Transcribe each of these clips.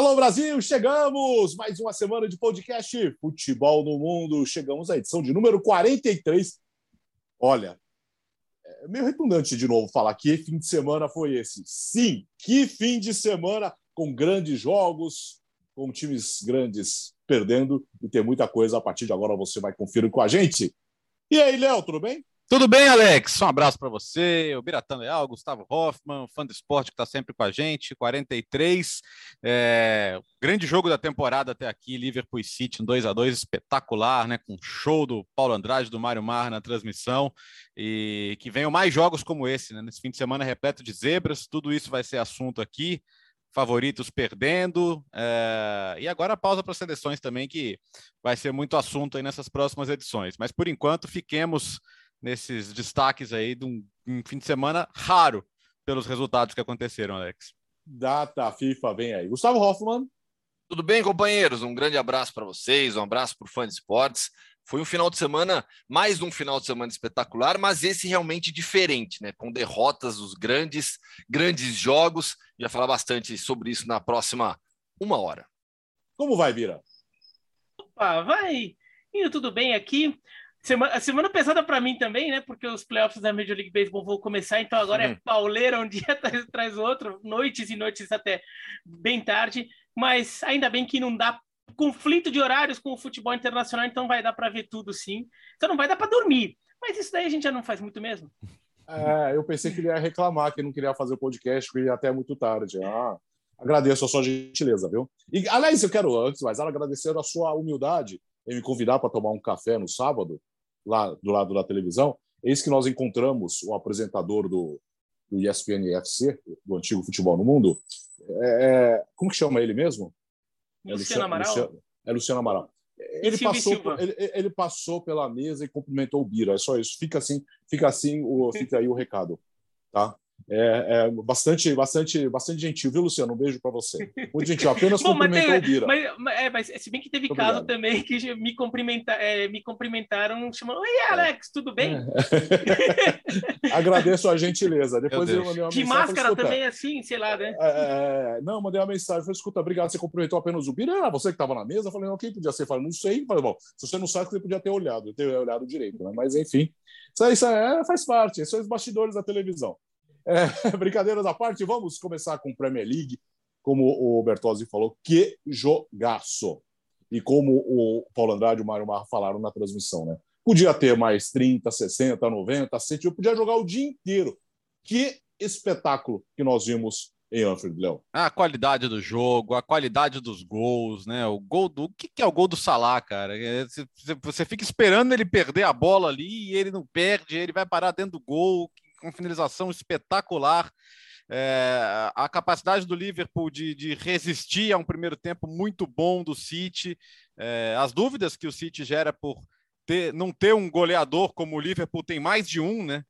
Alô Brasil, chegamos! Mais uma semana de podcast Futebol no Mundo. Chegamos à edição de número 43. Olha, é meio redundante de novo falar que fim de semana foi esse. Sim, que fim de semana com grandes jogos, com times grandes perdendo e tem muita coisa. A partir de agora você vai conferir com a gente. E aí, Léo, tudo bem? Tudo bem, Alex? Um abraço para você, o Biratã Leal, Gustavo Hoffman, fã do esporte que está sempre com a gente, 43. É, grande jogo da temporada até aqui, Liverpool City, um 2 a 2 espetacular, né? Com show do Paulo Andrade, do Mário Mar na transmissão. E que venham mais jogos como esse, né? Nesse fim de semana repleto de zebras, tudo isso vai ser assunto aqui. Favoritos perdendo, é... e agora a pausa para seleções também, que vai ser muito assunto aí nessas próximas edições. Mas por enquanto, fiquemos nesses destaques aí de um, um, fim de semana raro pelos resultados que aconteceram, Alex. Data FIFA vem aí. Gustavo Hoffman. Tudo bem, companheiros? Um grande abraço para vocês, um abraço para o fã de esportes. Foi um final de semana, mais um final de semana espetacular, mas esse realmente diferente, né? Com derrotas, os grandes, grandes jogos. Já falar bastante sobre isso na próxima uma hora. Como vai, Vira? Opa, vai indo tudo bem aqui. Semana, semana pesada para mim também, né? Porque os playoffs da Major League Baseball vão começar, então agora uhum. é pauleira um dia atrás do outro, noites e noites até bem tarde. Mas ainda bem que não dá conflito de horários com o futebol internacional, então vai dar para ver tudo sim. Então não vai dar para dormir. Mas isso daí a gente já não faz muito mesmo. É, eu pensei que ele ia reclamar, que não queria fazer o podcast, porque ia até muito tarde. Ah, agradeço a sua gentileza, viu? E, aliás, eu quero, antes mais agradecer a sua humildade em me convidar para tomar um café no sábado lá do lado da televisão, eis que nós encontramos o apresentador do, do ESPN FC, do antigo Futebol no Mundo. É, é como que chama ele mesmo? É Luciano Amaral. Luciano, é Luciano Amaral. Ele passou, ele, ele, passou pela mesa e cumprimentou o Bira. É só isso. Fica assim, fica assim, o, fica aí o recado, tá? É, é, bastante, bastante, bastante gentil, viu, Luciano? Um beijo para você. Muito gentil, apenas Bom, cumprimentou mas o Bira. Mas, mas, é, mas, se bem que teve Muito caso obrigado. também que me, cumprimenta, é, me cumprimentaram chamando Oi, é. Alex, tudo bem? É. Agradeço a gentileza. Depois eu mandei uma De mensagem. De máscara também, assim, sei lá, né? É, não, mandei uma mensagem. Falei, escuta, obrigado, você cumprimentou apenas o Bira. Ah, você que estava na mesa. Eu falei, não, quem podia ser? Eu falei, não sei. Eu falei, bom, se você não sabe, você podia ter olhado, ter olhado direito, né? Mas enfim, isso, isso é, faz parte. São os bastidores da televisão. É, brincadeiras à parte, vamos começar com Premier League. Como o Bertozzi falou, que jogaço! E como o Paulo Andrade e o Mário Marra falaram na transmissão, né? Podia ter mais 30, 60, 90, 100, eu podia jogar o dia inteiro. Que espetáculo que nós vimos em Anfield, Léo. A qualidade do jogo, a qualidade dos gols, né? O gol do. O que é o gol do Salah, cara? É, você fica esperando ele perder a bola ali e ele não perde, ele vai parar dentro do gol com finalização espetacular. É, a capacidade do Liverpool de, de, resistir a um primeiro tempo muito bom do City, é, as dúvidas que o City gera por ter, não ter um goleador como o Liverpool tem mais de um, né?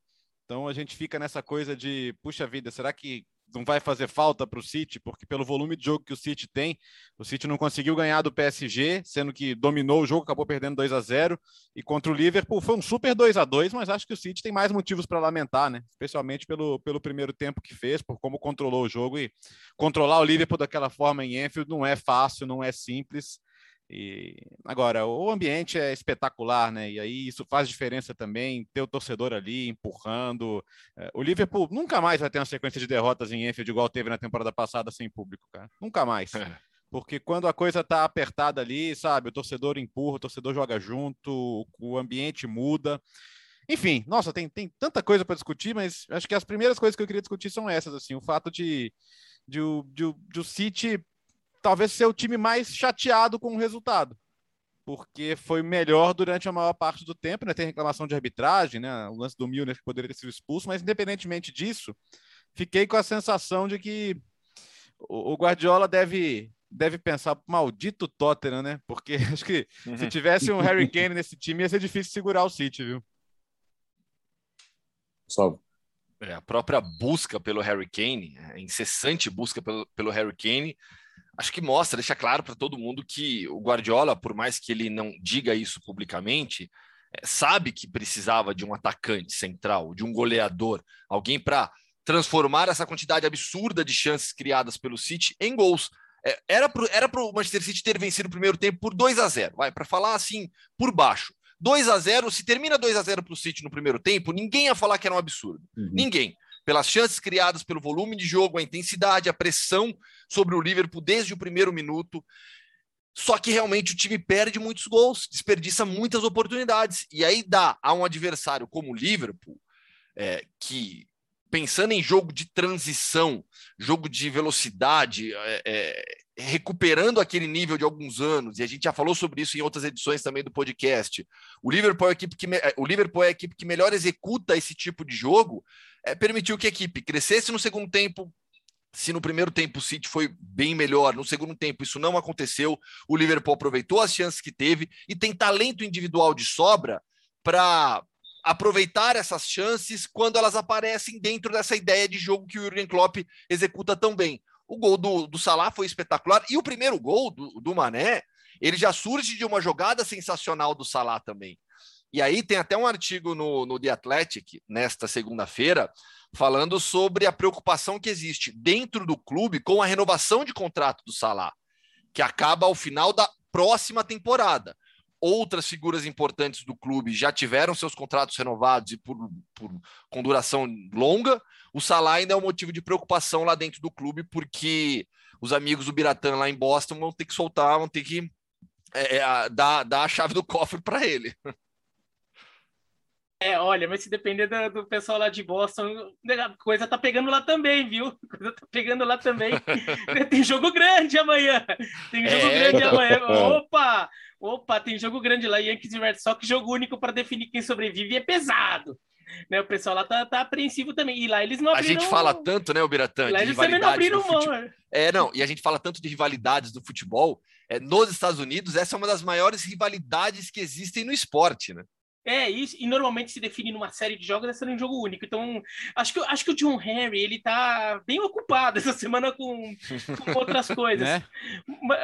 Então a gente fica nessa coisa de, puxa vida, será que não vai fazer falta para o City, porque pelo volume de jogo que o City tem, o City não conseguiu ganhar do PSG, sendo que dominou o jogo, acabou perdendo 2 a 0 e contra o Liverpool foi um super 2 a 2 mas acho que o City tem mais motivos para lamentar, né? Especialmente pelo, pelo primeiro tempo que fez, por como controlou o jogo e controlar o Liverpool daquela forma em Enfield não é fácil, não é simples. E agora, o ambiente é espetacular, né? E aí isso faz diferença também, ter o torcedor ali empurrando. É, o Liverpool nunca mais vai ter uma sequência de derrotas em Enfield igual teve na temporada passada sem público, cara. Nunca mais. É. Porque quando a coisa tá apertada ali, sabe, o torcedor empurra, o torcedor joga junto, o ambiente muda. Enfim, nossa, tem, tem tanta coisa para discutir, mas acho que as primeiras coisas que eu queria discutir são essas, assim, o fato de, de, de, de o City talvez ser o time mais chateado com o resultado, porque foi melhor durante a maior parte do tempo, né? Tem reclamação de arbitragem, né? O lance do Milner que poderia ter sido expulso, mas independentemente disso, fiquei com a sensação de que o Guardiola deve deve pensar maldito Tottenham, né? Porque acho que uhum. se tivesse um Harry Kane nesse time ia ser difícil segurar o City, viu? Salve. É, a própria busca pelo Harry Kane, a incessante busca pelo, pelo Harry Kane, acho que mostra, deixa claro para todo mundo que o Guardiola, por mais que ele não diga isso publicamente, é, sabe que precisava de um atacante central, de um goleador, alguém para transformar essa quantidade absurda de chances criadas pelo City em gols. É, era para era o Manchester City ter vencido o primeiro tempo por 2 a 0 vai, para falar assim, por baixo. 2 a 0 se termina 2 a 0 para o City no primeiro tempo, ninguém ia falar que era um absurdo. Uhum. Ninguém. Pelas chances criadas, pelo volume de jogo, a intensidade, a pressão sobre o Liverpool desde o primeiro minuto. Só que realmente o time perde muitos gols, desperdiça muitas oportunidades. E aí dá a um adversário como o Liverpool, é, que pensando em jogo de transição, jogo de velocidade, é, é, recuperando aquele nível de alguns anos, e a gente já falou sobre isso em outras edições também do podcast. O Liverpool é a equipe que, o Liverpool é a equipe que melhor executa esse tipo de jogo, é, permitiu que a equipe crescesse no segundo tempo. Se no primeiro tempo o City foi bem melhor, no segundo tempo isso não aconteceu. O Liverpool aproveitou as chances que teve e tem talento individual de sobra para aproveitar essas chances quando elas aparecem dentro dessa ideia de jogo que o Jurgen Klopp executa tão bem. O gol do, do Salah foi espetacular e o primeiro gol do, do Mané, ele já surge de uma jogada sensacional do Salah também. E aí tem até um artigo no, no The Athletic, nesta segunda-feira, falando sobre a preocupação que existe dentro do clube com a renovação de contrato do Salah, que acaba ao final da próxima temporada outras figuras importantes do clube já tiveram seus contratos renovados e por, por, com duração longa, o Salah ainda é um motivo de preocupação lá dentro do clube, porque os amigos do Biratã lá em Boston vão ter que soltar, vão ter que é, é, dar, dar a chave do cofre para ele. É, olha, mas se depender do, do, pessoal lá de Boston, a coisa tá pegando lá também, viu? A coisa tá pegando lá também. tem jogo grande amanhã. Tem jogo é. grande amanhã. Opa! Opa, tem jogo grande lá, Yankees e Red Sox, jogo único para definir quem sobrevive é pesado. Né, o pessoal lá tá, tá apreensivo também. E lá eles não abriram... A gente fala tanto, né, o Biratã, lá eles também não abriram mão. Fute... Né? É, não, e a gente fala tanto de rivalidades do futebol. É, nos Estados Unidos, essa é uma das maiores rivalidades que existem no esporte, né? É isso, e normalmente se define numa série de jogos essa é um jogo único. Então, acho que, acho que o John Harry ele tá bem ocupado essa semana com, com outras coisas. né?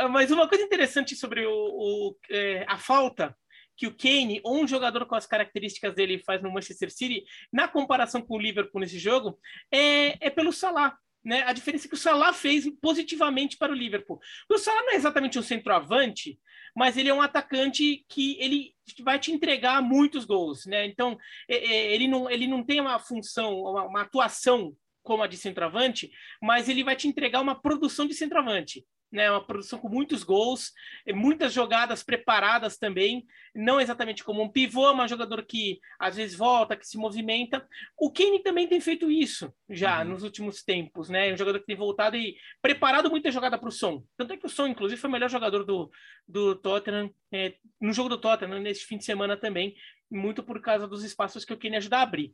Mas uma coisa interessante sobre o, o é, a falta que o Kane, ou um jogador com as características dele, faz no Manchester City, na comparação com o Liverpool nesse jogo, é, é pelo Salah. Né? A diferença é que o Salah fez positivamente para o Liverpool. O Salah não é exatamente um centroavante, mas ele é um atacante que ele vai te entregar muitos gols, né? Então, é, é, ele não, ele não tem uma função, uma, uma atuação como a de centroavante, mas ele vai te entregar uma produção de centroavante né? Uma produção com muitos gols, muitas jogadas preparadas também, não exatamente como um pivô, mas um jogador que às vezes volta, que se movimenta. O Kane também tem feito isso já uhum. nos últimos tempos, né? Um jogador que tem voltado e preparado muita jogada para o som. Tanto é que o som, inclusive, foi o melhor jogador do, do Tottenham é, no jogo do Tottenham nesse fim de semana também muito por causa dos espaços que o Kane ajuda a abrir.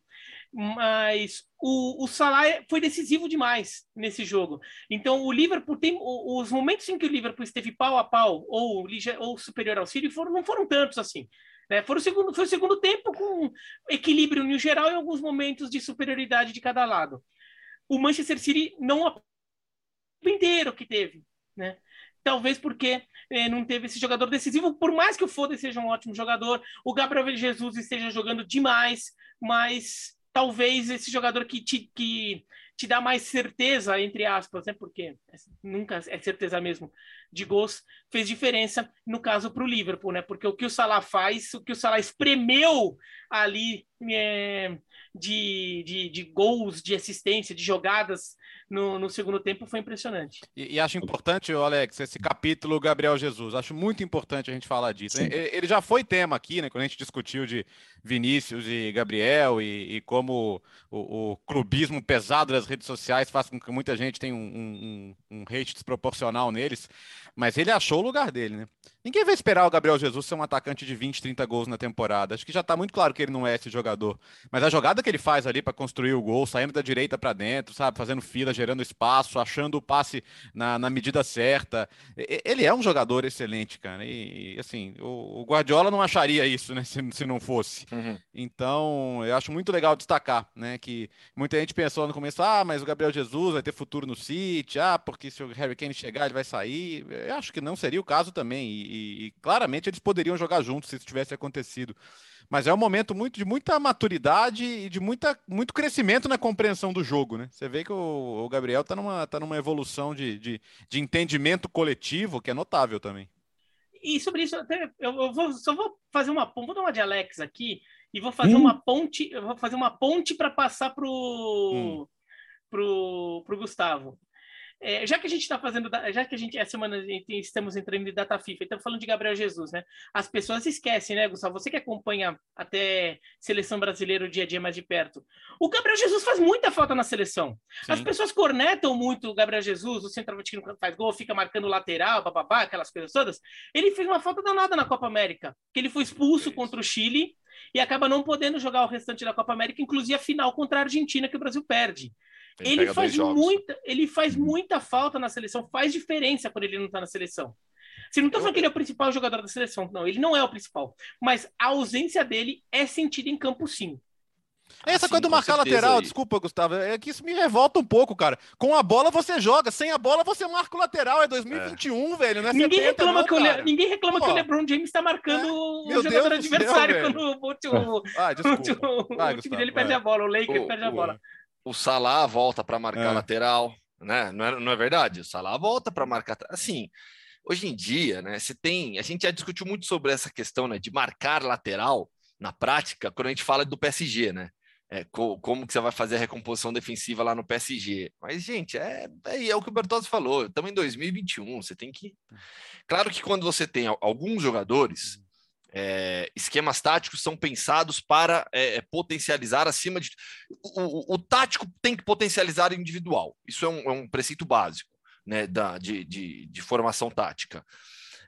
Mas o, o Salah foi decisivo demais nesse jogo. Então, o Liverpool tem. Os momentos em que o Liverpool esteve pau a pau ou, ou superior ao City foram, não foram tantos assim. Né? Foi, o segundo, foi o segundo tempo com equilíbrio no geral e alguns momentos de superioridade de cada lado. O Manchester City não o inteiro que teve. Né? Talvez porque é, não teve esse jogador decisivo, por mais que o Foden seja um ótimo jogador, o Gabriel Jesus esteja jogando demais, mas talvez esse jogador que te, que te dá mais certeza, entre aspas, né? porque nunca é certeza mesmo, de gols, fez diferença no caso para o Liverpool, né? Porque o que o Salah faz, o que o Salah espremeu ali é, de, de, de gols, de assistência, de jogadas no, no segundo tempo foi impressionante. E, e, acho importante, Alex, esse capítulo Gabriel Jesus. Acho muito importante a gente falar disso. Sim. Ele já foi tema aqui, né? Quando a gente discutiu de Vinícius e Gabriel e, e como o, o, clubismo pesado das redes sociais faz com que muita gente tenha um, um, um hate desproporcional neles. Mas ele achou o lugar dele, né? Ninguém vai esperar o Gabriel Jesus ser um atacante de 20, 30 gols na temporada. Acho que já está muito claro que ele não é esse jogador. Mas a jogada que ele faz ali para construir o gol, saindo da direita para dentro, sabe? Fazendo fila, gerando espaço, achando o passe na, na medida certa. Ele é um jogador excelente, cara. E, assim, o, o Guardiola não acharia isso, né? Se, se não fosse. Uhum. Então, eu acho muito legal destacar, né? Que muita gente pensou no começo, ah, mas o Gabriel Jesus vai ter futuro no City, ah, porque se o Harry Kane chegar, ele vai sair. Eu acho que não seria o caso também. E, e, e, claramente eles poderiam jogar juntos se isso tivesse acontecido. mas é um momento muito de muita maturidade e de muita, muito crescimento na compreensão do jogo, né? Você vê que o, o Gabriel está numa, tá numa evolução de, de, de entendimento coletivo que é notável também. E sobre isso, até eu, vou, só vou fazer uma vou dar uma de Alex aqui e vou fazer hum. uma ponte, eu vou fazer uma ponte para passar pro, hum. pro, pro Gustavo. É, já que a gente está fazendo, já que a gente essa semana gente, estamos entrando em data FIFA, então falando de Gabriel Jesus, né? As pessoas esquecem, né, Gustavo? Você que acompanha até seleção brasileira o dia a dia mais de perto. O Gabriel Jesus faz muita falta na seleção. Sim. As pessoas cornetam muito o Gabriel Jesus, o centroavante que não faz gol, fica marcando lateral, bababá, aquelas coisas todas. Ele fez uma falta danada na Copa América, que ele foi expulso contra o Chile e acaba não podendo jogar o restante da Copa América, inclusive a final contra a Argentina que o Brasil perde. Ele, ele faz muita, ele faz uhum. muita falta na seleção, faz diferença quando ele não está na seleção. Você não está falando que ele é o principal jogador da seleção, não, ele não é o principal, mas a ausência dele é sentida em campo sim. Essa coisa do marcar lateral, aí. desculpa, Gustavo, é que isso me revolta um pouco, cara. Com a bola você joga, sem a bola você marca o lateral. É 2021, é. velho. Não é ninguém, 70, reclama não, que Le... ninguém reclama Pô. que o LeBron James está marcando é. o jogador Deus adversário céu, quando o, o, ah, o, o time dele perde a bola, o Lakers perde a bola o Salah volta para marcar é. lateral, né? Não é, não é verdade? O Salah volta para marcar. Assim, hoje em dia, né? Você tem. A gente já discutiu muito sobre essa questão, né? De marcar lateral na prática, quando a gente fala do PSG, né? É, co como que você vai fazer a recomposição defensiva lá no PSG. Mas, gente, é, é, é o que o Bertozzi falou. Estamos em 2021, você tem que. Claro que quando você tem alguns jogadores é, esquemas táticos são pensados para é, potencializar acima de. O, o, o, tático tem que potencializar o individual. Isso é um, é um preceito básico né, da, de, de, de formação tática.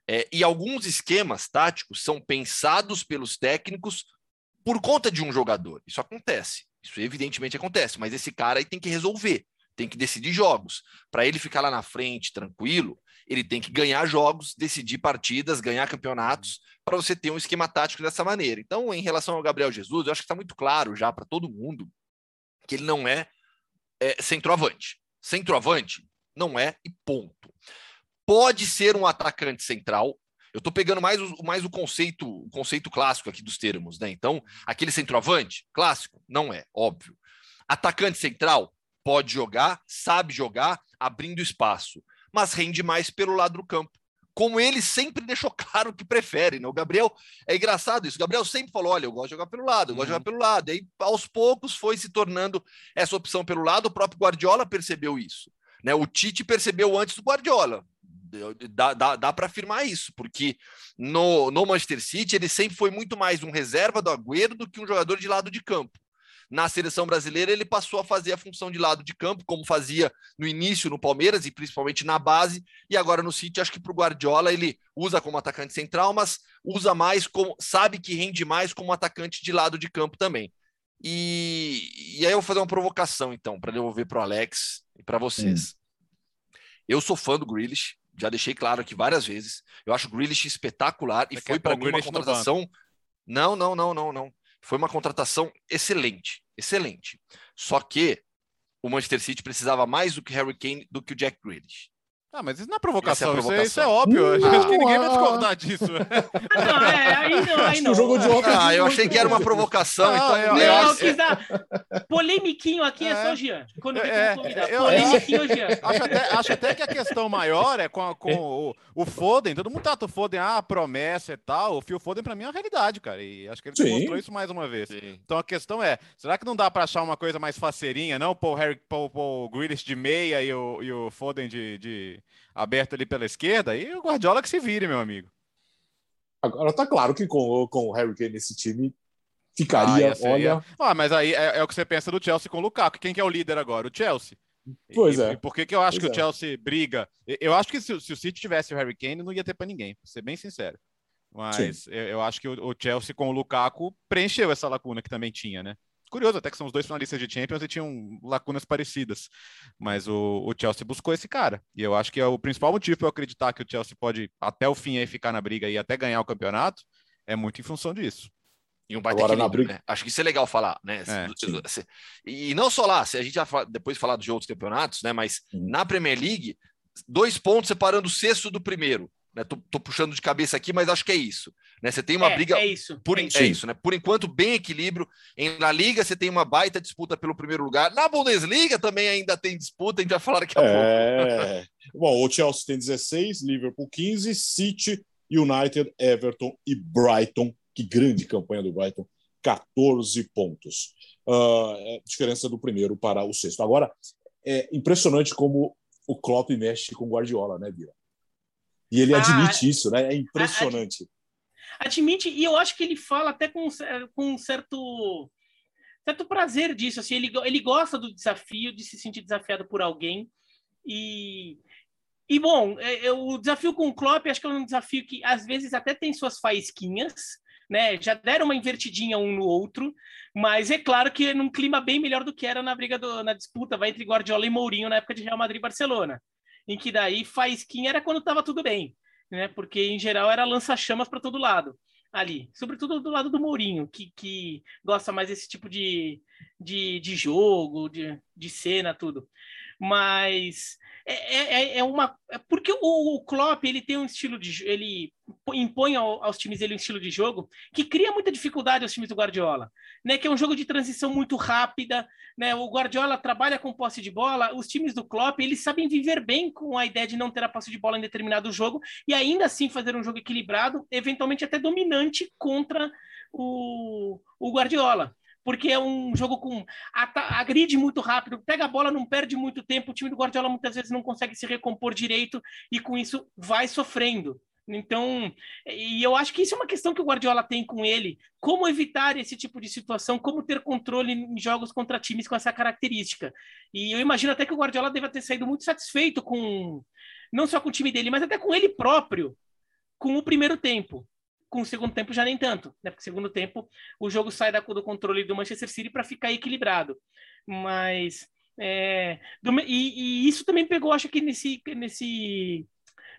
É, e alguns esquemas táticos são pensados pelos técnicos por conta de um jogador. Isso acontece. Isso evidentemente acontece, mas esse cara aí tem que resolver, tem que decidir jogos. Para ele ficar lá na frente, tranquilo, ele tem que ganhar jogos, decidir partidas, ganhar campeonatos, para você ter um esquema tático dessa maneira. Então, em relação ao Gabriel Jesus, eu acho que está muito claro já para todo mundo que ele não é, é centroavante. Centroavante não é e ponto. Pode ser um atacante central. Eu estou pegando mais o, mais o conceito, o conceito clássico aqui dos termos, né? Então, aquele centroavante clássico não é, óbvio. Atacante central pode jogar, sabe jogar, abrindo espaço mas rende mais pelo lado do campo. Como ele sempre deixou claro que prefere, né? O Gabriel é engraçado isso. O Gabriel sempre falou: olha, eu gosto de jogar pelo lado, eu gosto uhum. de jogar pelo lado. E aí, aos poucos, foi se tornando essa opção pelo lado. O próprio Guardiola percebeu isso. Né? O Tite percebeu antes do Guardiola. Dá, dá, dá para afirmar isso, porque no, no Manchester City ele sempre foi muito mais um reserva do Agüero do que um jogador de lado de campo. Na seleção brasileira, ele passou a fazer a função de lado de campo, como fazia no início no Palmeiras e principalmente na base, e agora no City, acho que para o Guardiola ele usa como atacante central, mas usa mais como sabe que rende mais como atacante de lado de campo também. E, e aí eu vou fazer uma provocação, então, para devolver para o Alex e para vocês. Hum. Eu sou fã do Grealish, já deixei claro aqui várias vezes. Eu acho o Grealish espetacular e foi para mim uma contratação. Não, não, não, não, não. Foi uma contratação excelente, excelente. Só que o Manchester City precisava mais do que Harry Kane do que o Jack Grealish. Ah, mas isso não é provocação, é provocação. Isso, é, isso, é, óbvio. Hum, acho que ninguém vai discordar disso. não, é, aí não, aí não. jogo de ah, eu achei que era uma provocação, não, então eu, eu, eu quis dar polemiquinho aqui é, é só o Jean. Quando é, eu, polemiquinho, Jean. Acho até, acho até que a questão maior é com, a, com o, o Foden. Todo mundo trata o Foden, ah, promessa e tal. O Phil Foden, pra mim, é uma realidade, cara. E acho que ele demonstrou isso mais uma vez. Sim. Então a questão é, será que não dá pra achar uma coisa mais faceirinha, não? Pôr o Harry, pôr o Grealish de meia e o, e o Foden de... de aberto ali pela esquerda, e o Guardiola que se vire, meu amigo. Agora tá claro que com, com o Harry Kane nesse time ficaria, ah, olha... Ah, mas aí é, é, o que você pensa do Chelsea com o Lukaku. Quem que é o líder agora? O Chelsea. Pois e, é. E por que, que eu acho pois que o é. Chelsea briga? Eu acho que se, se, o City tivesse o Harry Kane, não ia ter para ninguém, pra ser bem sincero. Mas eu, eu, acho que o, o Chelsea com o Lukaku preencheu essa lacuna que também tinha, né? Curioso até que são os dois finalistas de Champions e tinham lacunas parecidas. Mas o, o Chelsea buscou esse cara. E eu acho que é o principal motivo para eu acreditar que o Chelsea pode até o fim aí ficar na briga e até ganhar o campeonato é muito em função disso. E um baita Agora, equilíbrio, briga... né? Acho que isso é legal falar, né? É, e não só lá, se a gente já depois falar de outros campeonatos, né? Mas hum. na Premier League, dois pontos separando o sexto do primeiro. Né? Tô, tô, puxando de cabeça aqui, mas acho que é isso. Né? Você tem uma é, briga. É isso. Por, é isso. é isso, né? Por enquanto, bem equilíbrio. Em, na Liga, você tem uma baita disputa pelo primeiro lugar. Na Bundesliga também ainda tem disputa, a gente vai falar daqui a é... pouco. Bom, o Chelsea tem 16, Liverpool 15, City, United, Everton e Brighton. Que grande campanha do Brighton. 14 pontos. Uh, diferença do primeiro para o sexto. Agora, é impressionante como o Klopp mexe com o Guardiola, né, Bira? E ele ah, admite isso, né? É impressionante. Admite, e eu acho que ele fala até com, com um certo, certo prazer disso. Assim, ele, ele gosta do desafio, de se sentir desafiado por alguém. E, e bom, é, é, o desafio com o Klopp acho que é um desafio que às vezes até tem suas faísquinhas, né? Já deram uma invertidinha um no outro, mas é claro que é num clima bem melhor do que era na briga do, na disputa vai entre Guardiola e Mourinho na época de Real Madrid e Barcelona em que daí faísquinha era quando estava tudo bem, né? Porque em geral era lança-chamas para todo lado ali, sobretudo do lado do Mourinho, que, que gosta mais desse tipo de, de, de jogo, de, de cena, tudo. Mas é, é, é, é uma. É porque o, o Klopp ele tem um estilo de. Ele impõe ao, aos times dele um estilo de jogo que cria muita dificuldade aos times do Guardiola, né? Que é um jogo de transição muito rápida, né? O Guardiola trabalha com posse de bola, os times do Klopp eles sabem viver bem com a ideia de não ter a posse de bola em determinado jogo e ainda assim fazer um jogo equilibrado, eventualmente até dominante contra o, o Guardiola porque é um jogo com agride muito rápido, pega a bola, não perde muito tempo, o time do Guardiola muitas vezes não consegue se recompor direito e com isso vai sofrendo. Então, e eu acho que isso é uma questão que o Guardiola tem com ele, como evitar esse tipo de situação, como ter controle em jogos contra times com essa característica. E eu imagino até que o Guardiola deva ter saído muito satisfeito com não só com o time dele, mas até com ele próprio, com o primeiro tempo com o segundo tempo já nem tanto, né? Porque segundo tempo o jogo sai da, do controle do Manchester City para ficar equilibrado. Mas é, do, e, e, isso também pegou, acho que nesse nesse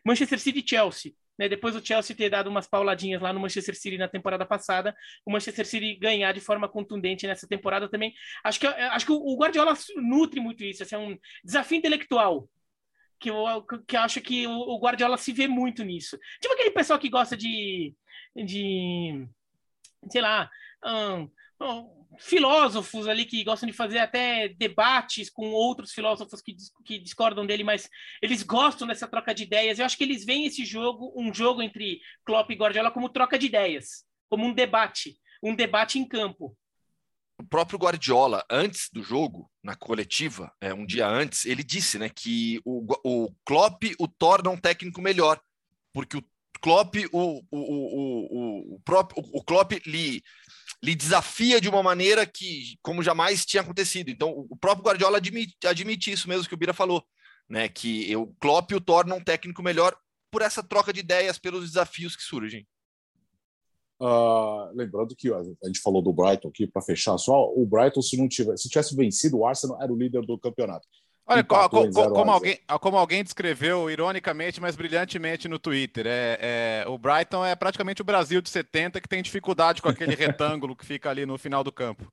Manchester City Chelsea. Né, depois o Chelsea ter dado umas pauladinhas lá no Manchester City na temporada passada, o Manchester City ganhar de forma contundente nessa temporada também. Acho que, acho que o Guardiola nutre muito isso. Assim, é um desafio intelectual que eu, que eu acho que o Guardiola se vê muito nisso. Tipo aquele pessoal que gosta de de sei lá, um, um, filósofos ali que gostam de fazer até debates com outros filósofos que, que discordam dele, mas eles gostam dessa troca de ideias. Eu acho que eles veem esse jogo, um jogo entre Klopp e Guardiola, como troca de ideias, como um debate, um debate em campo. O próprio Guardiola, antes do jogo, na coletiva, é, um dia antes, ele disse né, que o, o Klopp o torna um técnico melhor, porque o Klopp, o, o, o, o, próprio, o Klopp lhe, lhe desafia de uma maneira que, como jamais tinha acontecido. Então, o próprio Guardiola admite, admite isso mesmo que o Bira falou, né? Que o Klopp o torna um técnico melhor por essa troca de ideias, pelos desafios que surgem. Uh, lembrando que a gente falou do Brighton aqui para fechar só, o Brighton se não tivesse, se tivesse vencido o Arsenal era o líder do campeonato. Olha, co, co, como, alguém, como alguém descreveu ironicamente, mas brilhantemente no Twitter, é, é, o Brighton é praticamente o Brasil de 70 que tem dificuldade com aquele retângulo que fica ali no final do campo.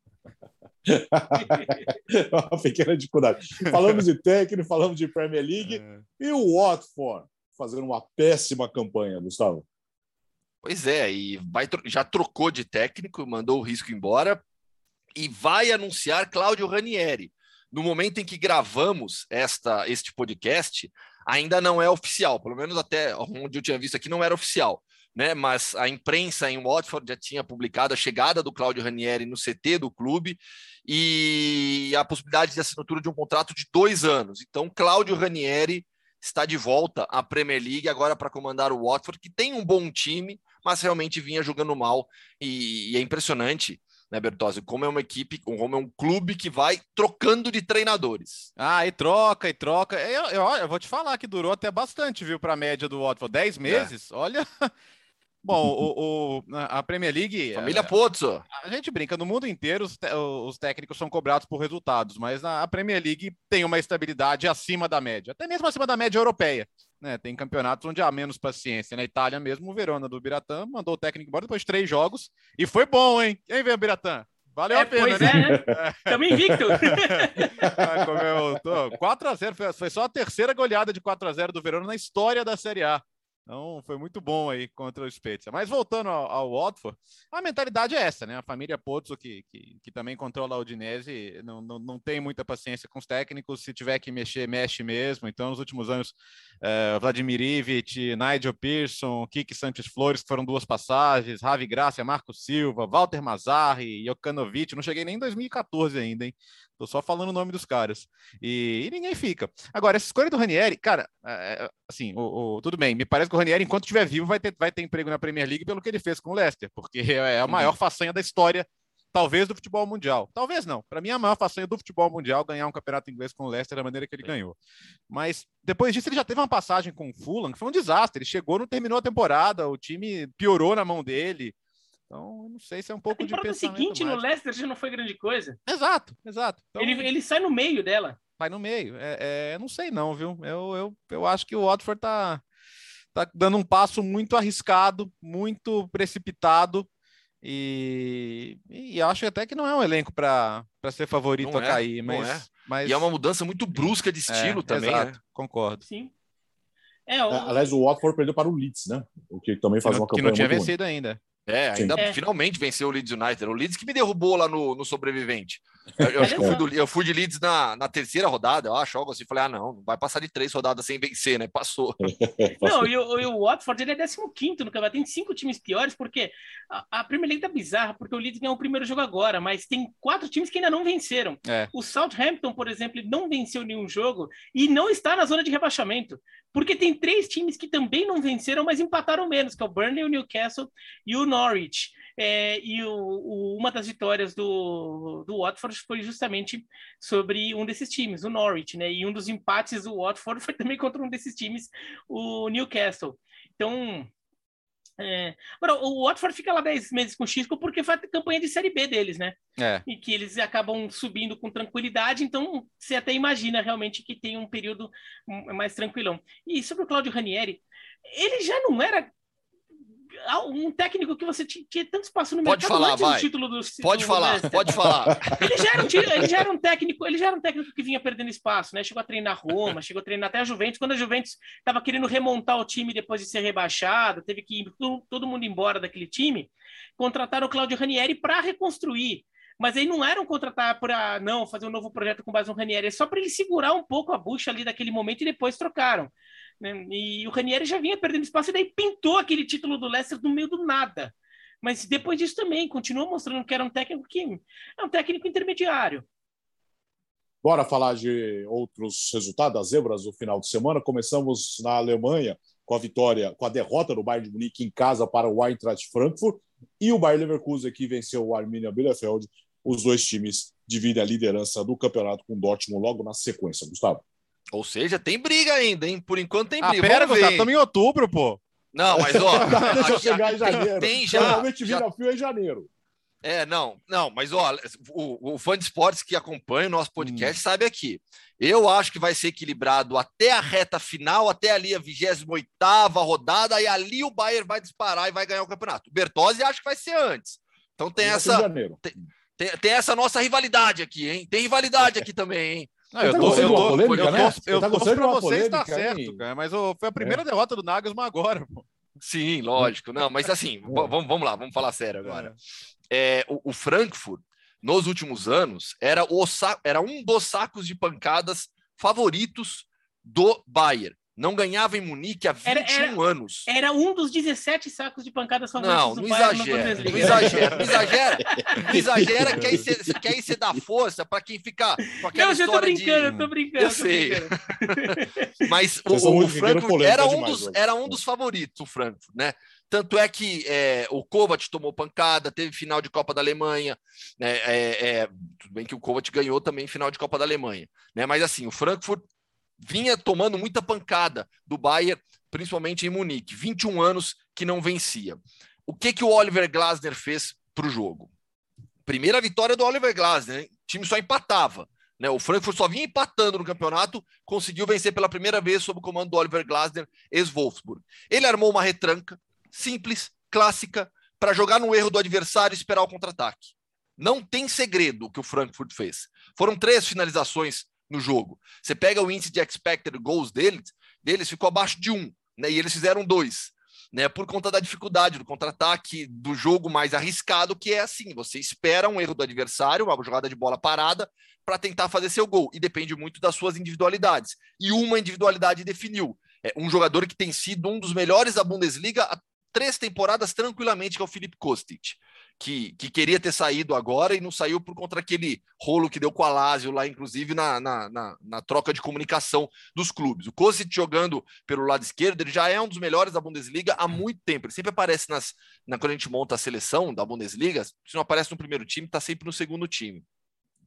Uma pequena dificuldade. Falamos de técnico, falamos de Premier League é. e o Watford fazendo uma péssima campanha, Gustavo. Pois é, e vai, já trocou de técnico, mandou o risco embora e vai anunciar Cláudio Ranieri no momento em que gravamos esta, este podcast, ainda não é oficial, pelo menos até onde eu tinha visto aqui não era oficial. Né, mas a imprensa em Watford já tinha publicado a chegada do Cláudio Ranieri no CT do clube e a possibilidade de assinatura de um contrato de dois anos. Então, Cláudio Ranieri está de volta à Premier League agora para comandar o Watford, que tem um bom time, mas realmente vinha jogando mal e, e é impressionante né, Bertozzi? Como é uma equipe, como é um clube que vai trocando de treinadores. Ah, e troca, e troca. Eu, eu, eu vou te falar que durou até bastante, viu, para a média do Watford. Dez é. meses, é. olha. Bom, o, o, a Premier League. Família é, Pozzo. A gente brinca, no mundo inteiro os, os, técnicos são cobrados por resultados, mas a Premier League tem uma estabilidade acima da média, até mesmo acima da média europeia. Né? Tem campeonatos onde há menos paciência. Na Itália mesmo, o Verona do Biratã mandou o técnico embora depois de três jogos e foi bom, hein? Quem vê o Biratã? Valeu é, a pena, pois né? É, né? Invicto. 4x0, foi, foi só a terceira goleada de 4x0 do Verona na história da Série A. Então foi muito bom aí contra o Spezia. Mas voltando ao, ao Watford, a mentalidade é essa, né? A família Pozzo, que, que, que também controla a Udinese, não, não, não tem muita paciência com os técnicos. Se tiver que mexer, mexe mesmo. Então, nos últimos anos, é, Vladimir Ivic, Nigel Pearson, Kiki Santos Flores, que foram duas passagens, Ravi Gracia, Marco Silva, Walter Mazzarri, Jokanovic. Não cheguei nem em 2014 ainda, hein? Tô só falando o nome dos caras. E, e ninguém fica. Agora, essa escolha do Ranieri, cara, é, é assim, o, o, tudo bem. Me parece que o Ranieri, enquanto estiver vivo, vai ter, vai ter emprego na Premier League pelo que ele fez com o Leicester, porque é a maior uhum. façanha da história, talvez, do futebol mundial. Talvez não. Para mim, é a maior façanha do futebol mundial ganhar um campeonato inglês com o Leicester da maneira que ele ganhou. Mas depois disso, ele já teve uma passagem com o Fulham, que foi um desastre. Ele chegou, não terminou a temporada, o time piorou na mão dele. Então, não sei se é um pouco de pensamento. seguinte, no Leicester já não foi grande coisa. Exato, exato. Então, ele, ele sai no meio dela. Vai no meio. É, é, não sei não, viu? Eu, eu, eu acho que o Watford tá, tá dando um passo muito arriscado, muito precipitado. E, e acho até que não é um elenco para ser favorito não a é, cair, mas, é. mas. E é uma mudança muito brusca de estilo é, também. Exato, né? concordo. Sim. É, o... Aliás, o Watford perdeu para o Leeds, né? O que também faz que uma campanha. Que não tinha vencido ruim. ainda. É, ainda é. finalmente venceu o Leeds United. O Leeds que me derrubou lá no, no sobrevivente. Eu, eu acho que eu fui, do, eu fui, de Leeds na, na terceira rodada, eu acho, algo assim. Falei, ah, não, não vai passar de três rodadas sem vencer, né? Passou. Não, e o, e o Watford ele é 15 no campeonato. Tem cinco times piores, porque a, a, Premier League tá bizarra, porque o Leeds ganhou o primeiro jogo agora, mas tem quatro times que ainda não venceram. É. O Southampton, por exemplo, não venceu nenhum jogo e não está na zona de rebaixamento. Porque tem três times que também não venceram, mas empataram menos, que é o Burnley, o Newcastle e o Norwich. É, e o, o, uma das vitórias do, do Watford foi justamente sobre um desses times, o Norwich, né? E um dos empates do Watford foi também contra um desses times, o Newcastle. Então, é... Agora, o Watford fica lá 10 meses com o Xisco porque foi a campanha de Série B deles, né? É. E que eles acabam subindo com tranquilidade, então você até imagina realmente que tem um período mais tranquilão. E sobre o Claudio Ranieri, ele já não era um técnico que você tinha tanto espaço no pode mercado falar, vai. do título do Pode do falar, pode falar. Ele já, era um, ele já era um técnico, ele já era um técnico que vinha perdendo espaço, né? Chegou a treinar Roma, chegou a treinar até a Juventus, quando a Juventus estava querendo remontar o time depois de ser rebaixado, teve que ir todo, todo mundo embora daquele time, contrataram o Claudio Ranieri para reconstruir. Mas aí não eram contratar para não fazer um novo projeto com base no Ranieri, é só para ele segurar um pouco a bucha ali daquele momento e depois trocaram. Né? E o Ranieri já vinha perdendo espaço e daí pintou aquele título do Leicester no meio do nada. Mas depois disso também, continuou mostrando que era um técnico que é um técnico intermediário. Bora falar de outros resultados das zebras do final de semana. Começamos na Alemanha com a vitória, com a derrota do Bayern de Munique em casa para o Eintracht Frankfurt e o Bayern Leverkusen que venceu o Arminia Bielefeld. Os dois times dividem a liderança do campeonato com o Dortmund logo na sequência, Gustavo. Ou seja, tem briga ainda, hein? Por enquanto tem ah, briga. Ah, pera, Gustavo, estamos em outubro, pô. Não, mas ó. Deixa eu chegar em janeiro. Tem, já. Normalmente vira fio em janeiro. É, não, não, mas ó, o, o fã de esportes que acompanha o nosso podcast hum. sabe aqui. Eu acho que vai ser equilibrado até a reta final, até ali a 28 rodada, e ali o Bayern vai disparar e vai ganhar o campeonato. O Bertozzi acho que vai ser antes. Então tem essa. Tem, tem, tem, essa nossa rivalidade aqui, hein? Tem rivalidade aqui também, hein? Não, eu, tá tô, eu, tô, polêmica, eu, né? tô, eu, tá torço pra vocês, tá certo, cara. Mas oh, foi a primeira é. derrota do Nagelsmann agora, pô. Sim, lógico. Não, mas assim, vamos, vamos lá, vamos falar sério agora. É. é, o, o, Frankfurt, nos últimos anos, era, o, era um dos sacos de pancadas favoritos do Bayern. Não ganhava em Munique há 21 era, era, anos. Era um dos 17 sacos de pancadas favoritos não, não exagera, não exagera, não exagera, não exagera, que aí você, que aí você dá força para quem fica com aquela não, história eu tô brincando, de... eu tô brincando. Eu sei. Mas o, o, Frankfurt era um, dos, era um dos favoritos, o Frankfurt, né? Tanto é que é, o Kovac tomou pancada, teve final de Copa da Alemanha. Né? É, é, tudo bem que o Kovac ganhou também final de Copa da Alemanha. Né? Mas assim, o Frankfurt vinha tomando muita pancada do Bayern, principalmente em Munique. 21 anos que não vencia. O que, que o Oliver Glasner fez para o jogo? Primeira vitória do Oliver Glasner, hein? o time só empatava. Né? O Frankfurt só vinha empatando no campeonato, conseguiu vencer pela primeira vez sob o comando do Oliver Glasner, ex-Wolfsburg. Ele armou uma retranca simples, clássica, para jogar no erro do adversário e esperar o contra-ataque. Não tem segredo o que o Frankfurt fez. Foram três finalizações no jogo. Você pega o índice de expected goals deles, deles ficou abaixo de um. né? E eles fizeram dois. Né, por conta da dificuldade do contra-ataque, do jogo mais arriscado, que é assim: você espera um erro do adversário, uma jogada de bola parada, para tentar fazer seu gol. E depende muito das suas individualidades. E uma individualidade definiu. É um jogador que tem sido um dos melhores da Bundesliga há três temporadas tranquilamente, que é o Felipe Kostic que, que queria ter saído agora e não saiu por conta daquele rolo que deu com a Lazio lá, inclusive na, na, na, na troca de comunicação dos clubes. O Kosic jogando pelo lado esquerdo, ele já é um dos melhores da Bundesliga há muito tempo. Ele sempre aparece nas, na, quando a gente monta a seleção da Bundesliga, se não aparece no primeiro time, está sempre no segundo time.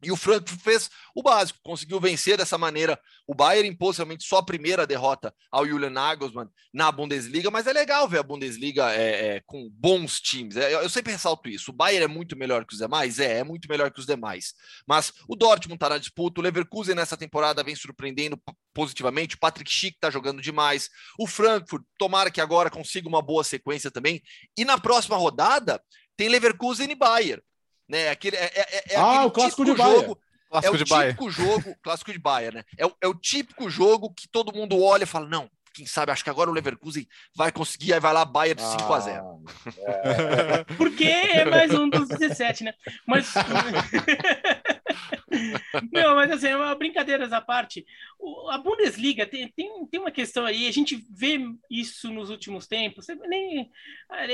E o Frankfurt fez o básico, conseguiu vencer dessa maneira. O Bayern impôs realmente só a primeira derrota ao Julian Nagelsmann na Bundesliga, mas é legal ver a Bundesliga é, é, com bons times. É, eu sempre ressalto isso. O Bayern é muito melhor que os demais? É, é muito melhor que os demais. Mas o Dortmund está na disputa, o Leverkusen nessa temporada vem surpreendendo positivamente, o Patrick Schick está jogando demais, o Frankfurt, tomara que agora consiga uma boa sequência também. E na próxima rodada tem Leverkusen e Bayern né? Aquele, é, é, é ah, o clássico de jogo. Clássico é o de típico Baia. jogo, clássico de Baia, né? É o, é o típico jogo que todo mundo olha e fala: não, quem sabe, acho que agora o Leverkusen vai conseguir, aí vai lá, Baia de 5 a 0 ah, é. Porque é mais um dos 17, né? Mas. Não, mas assim, brincadeiras à parte, a Bundesliga tem, tem, tem uma questão aí, a gente vê isso nos últimos tempos, nem,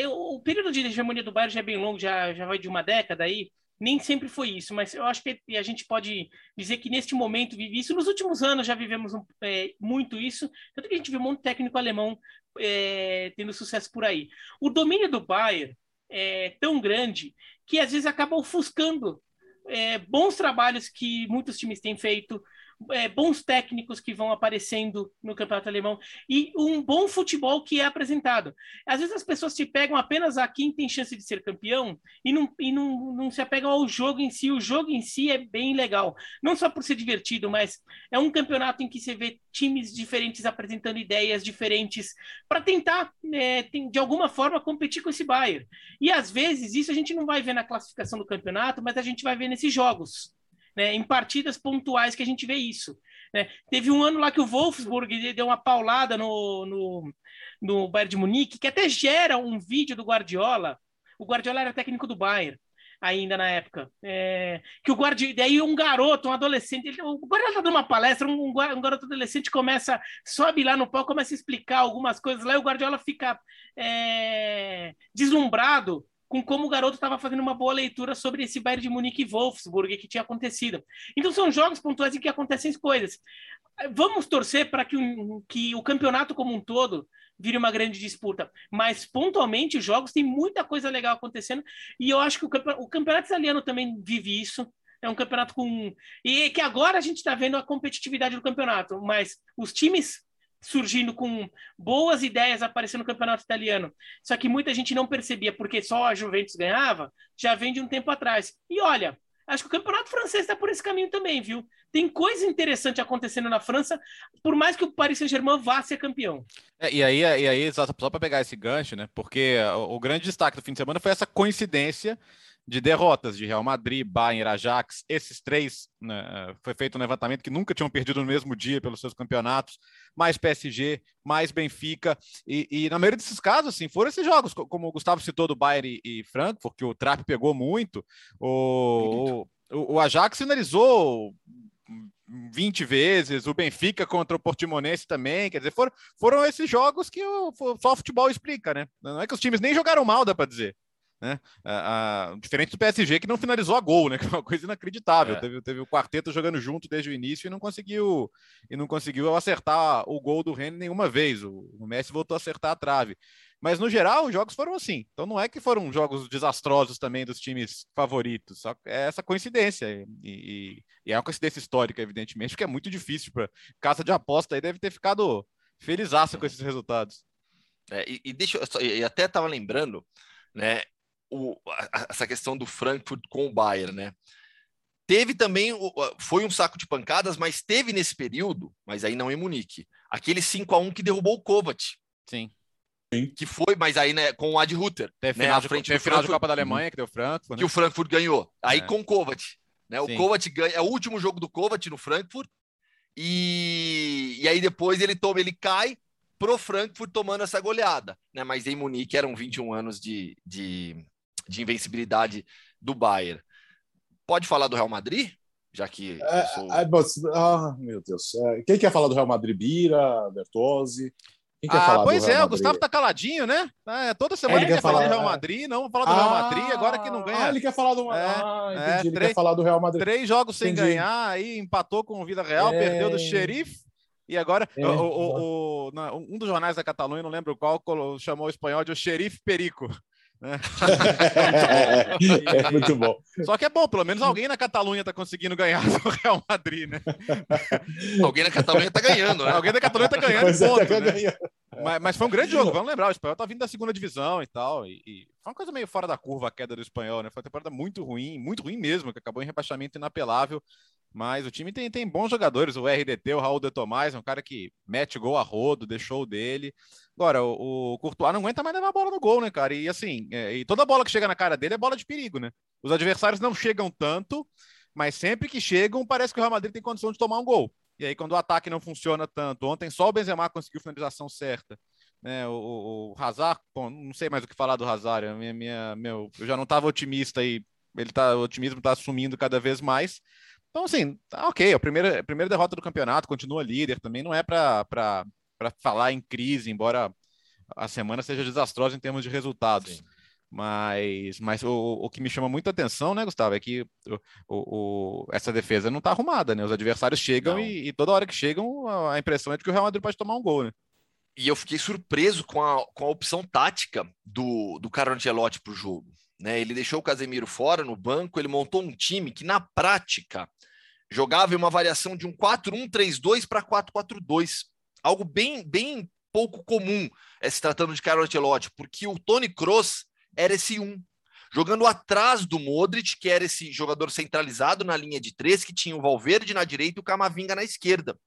o período de hegemonia do Bayern já é bem longo, já, já vai de uma década aí, nem sempre foi isso, mas eu acho que a gente pode dizer que neste momento vive isso. Nos últimos anos já vivemos é, muito isso, tanto que a gente vê um monte de técnico alemão é, tendo sucesso por aí. O domínio do Bayern é tão grande que às vezes acaba ofuscando é, bons trabalhos que muitos times têm feito, é, bons técnicos que vão aparecendo no campeonato alemão e um bom futebol que é apresentado. Às vezes as pessoas se pegam apenas a quem tem chance de ser campeão e não, e não, não se apegam ao jogo em si. O jogo em si é bem legal, não só por ser divertido, mas é um campeonato em que você vê times diferentes apresentando ideias diferentes para tentar, é, de alguma forma, competir com esse Bayern. E às vezes isso a gente não vai ver na classificação do campeonato, mas a gente vai ver nesses jogos né, em partidas pontuais que a gente vê isso. Né? Teve um ano lá que o Wolfsburg deu uma paulada no, no, no Bayern de Munique, que até gera um vídeo do Guardiola. O Guardiola era técnico do Bayern ainda na época. É, que o Guardiola, daí um garoto, um adolescente, ele, o Guardiola tá dando uma palestra, um, um, garoto adolescente começa, sobe lá no palco, começa a explicar algumas coisas lá, e o Guardiola fica é, deslumbrado com como o garoto estava fazendo uma boa leitura sobre esse Bayern de Munique e Wolfsburg que tinha acontecido. Então são jogos pontuais em que acontecem coisas. Vamos torcer para que, que o campeonato como um todo vire uma grande disputa, mas pontualmente os jogos tem muita coisa legal acontecendo e eu acho que o, campeonato, o campeonato italiano também vive isso. É um campeonato com. E que agora a gente está vendo a competitividade do campeonato, mas os times surgindo com boas ideias aparecendo no campeonato italiano. Só que muita gente não percebia porque só a Juventus ganhava, já vem de um tempo atrás. E olha, acho que o campeonato francês está por esse caminho também, viu? Tem coisa interessante acontecendo na França, por mais que o Paris Saint-Germain vá ser campeão. É, e aí, e aí só para pegar esse gancho, né? Porque o, o grande destaque do fim de semana foi essa coincidência de derrotas de Real Madrid, Bayern, Ajax, esses três, né, foi feito um levantamento que nunca tinham perdido no mesmo dia pelos seus campeonatos, mais PSG, mais Benfica, e, e na maioria desses casos, assim, foram esses jogos, como o Gustavo citou do Bayern e, e Frankfurt, que o Trap pegou muito, o, o, o Ajax finalizou 20 vezes, o Benfica contra o Portimonense também, quer dizer, foram, foram esses jogos que o, só o futebol explica, né? Não é que os times nem jogaram mal, dá para dizer. Né? A, a, diferente do PSG que não finalizou a gol, né? Que é uma coisa inacreditável. É. Teve, teve o quarteto jogando junto desde o início e não conseguiu e não conseguiu acertar o gol do Rennes nenhuma vez. O, o, Messi voltou a acertar a trave. Mas no geral os jogos foram assim. Então não é que foram jogos desastrosos também dos times favoritos. Só é essa coincidência e, e, e é uma coincidência histórica, evidentemente, porque é muito difícil para casa de aposta aí deve ter ficado felizaço com esses resultados. É, e, e deixa eu, e até estava lembrando, né? O, a, essa questão do Frankfurt com o Bayern, né? Teve também, foi um saco de pancadas, mas teve nesse período, mas aí não em Munique, aquele 5 a 1 que derrubou o Kovac. Sim. Que foi, mas aí né, com o Ad Ruther. Teve né, final, de, frente teve final de Copa da Alemanha que deu Frankfurt. Né? Que o Frankfurt ganhou. Aí é. com o Kovac. Né? O Kovac ganha, é o último jogo do Kovac no Frankfurt. E, e aí depois ele toma, ele cai, pro Frankfurt tomando essa goleada, né? Mas em Munique eram 21 anos de, de, de invencibilidade do Bayern. Pode falar do Real Madrid? Já que. É, sou... é, ah, meu Deus. É, quem quer falar do Real Madrid? Bira, Bertozzi? ah, pois é, o Gustavo tá caladinho, né? É, toda semana é, ele, quer, falar, falar do Real Madrid, não, vamos falar do ah, Real Madrid, agora que não ganha. Ah, ele quer falar do, é, ah, entendi, é, ele três, quer falar do Real Madrid. Três jogos sem entendi. ganhar, aí empatou com o Vida Real, perdeu do Xerife. E agora, é, o, o, o, um dos jornais da Catalunha, não lembro qual, chamou o espanhol de o xerife Perico. Né? é, é, muito bom. Só que é bom, pelo menos alguém na Catalunha está conseguindo ganhar do Real Madrid, né? alguém na Catalunha está ganhando, né? Alguém na Catalunha está ganhando, é, ponto, tá né? mas, mas, foi um grande jogo, vamos lembrar, o Espanhol está vindo da segunda divisão e tal, e, e, foi uma coisa meio fora da curva a queda do Espanhol, né? Foi uma temporada muito ruim, muito ruim mesmo, que acabou em rebaixamento inapelável. Mas o time tem, tem bons jogadores, o RDT, o Raul de Tomás, um cara que mete gol a rodo, deixou o dele. Agora, o, o Courtois não aguenta mais levar a bola no gol, né, cara? E assim, é, e toda bola que chega na cara dele é bola de perigo, né? Os adversários não chegam tanto, mas sempre que chegam, parece que o Real Madrid tem condição de tomar um gol. E aí, quando o ataque não funciona tanto, ontem só o Benzema conseguiu finalização certa. Né, o, o Hazard, bom, não sei mais o que falar do Hazard, minha, minha, meu, eu já não estava otimista e ele tá, o otimismo está assumindo cada vez mais, então, assim, tá ok, a primeira, a primeira derrota do campeonato, continua líder, também não é para falar em crise, embora a semana seja desastrosa em termos de resultados. Sim. Mas, mas o, o que me chama muita atenção, né, Gustavo, é que o, o, essa defesa não está arrumada, né? Os adversários chegam e, e, toda hora que chegam, a impressão é de que o Real Madrid pode tomar um gol, né? E eu fiquei surpreso com a, com a opção tática do, do Carlo Ancelotti para o jogo. Né? Ele deixou o Casemiro fora no banco, ele montou um time que, na prática, jogava em uma variação de um 4-1-3-2 para 4-4-2. Algo bem, bem pouco comum é, se tratando de Carlo Ancelotti, porque o Tony Kroos era esse um, jogando atrás do Modric, que era esse jogador centralizado na linha de três, que tinha o Valverde na direita e o Camavinga na esquerda.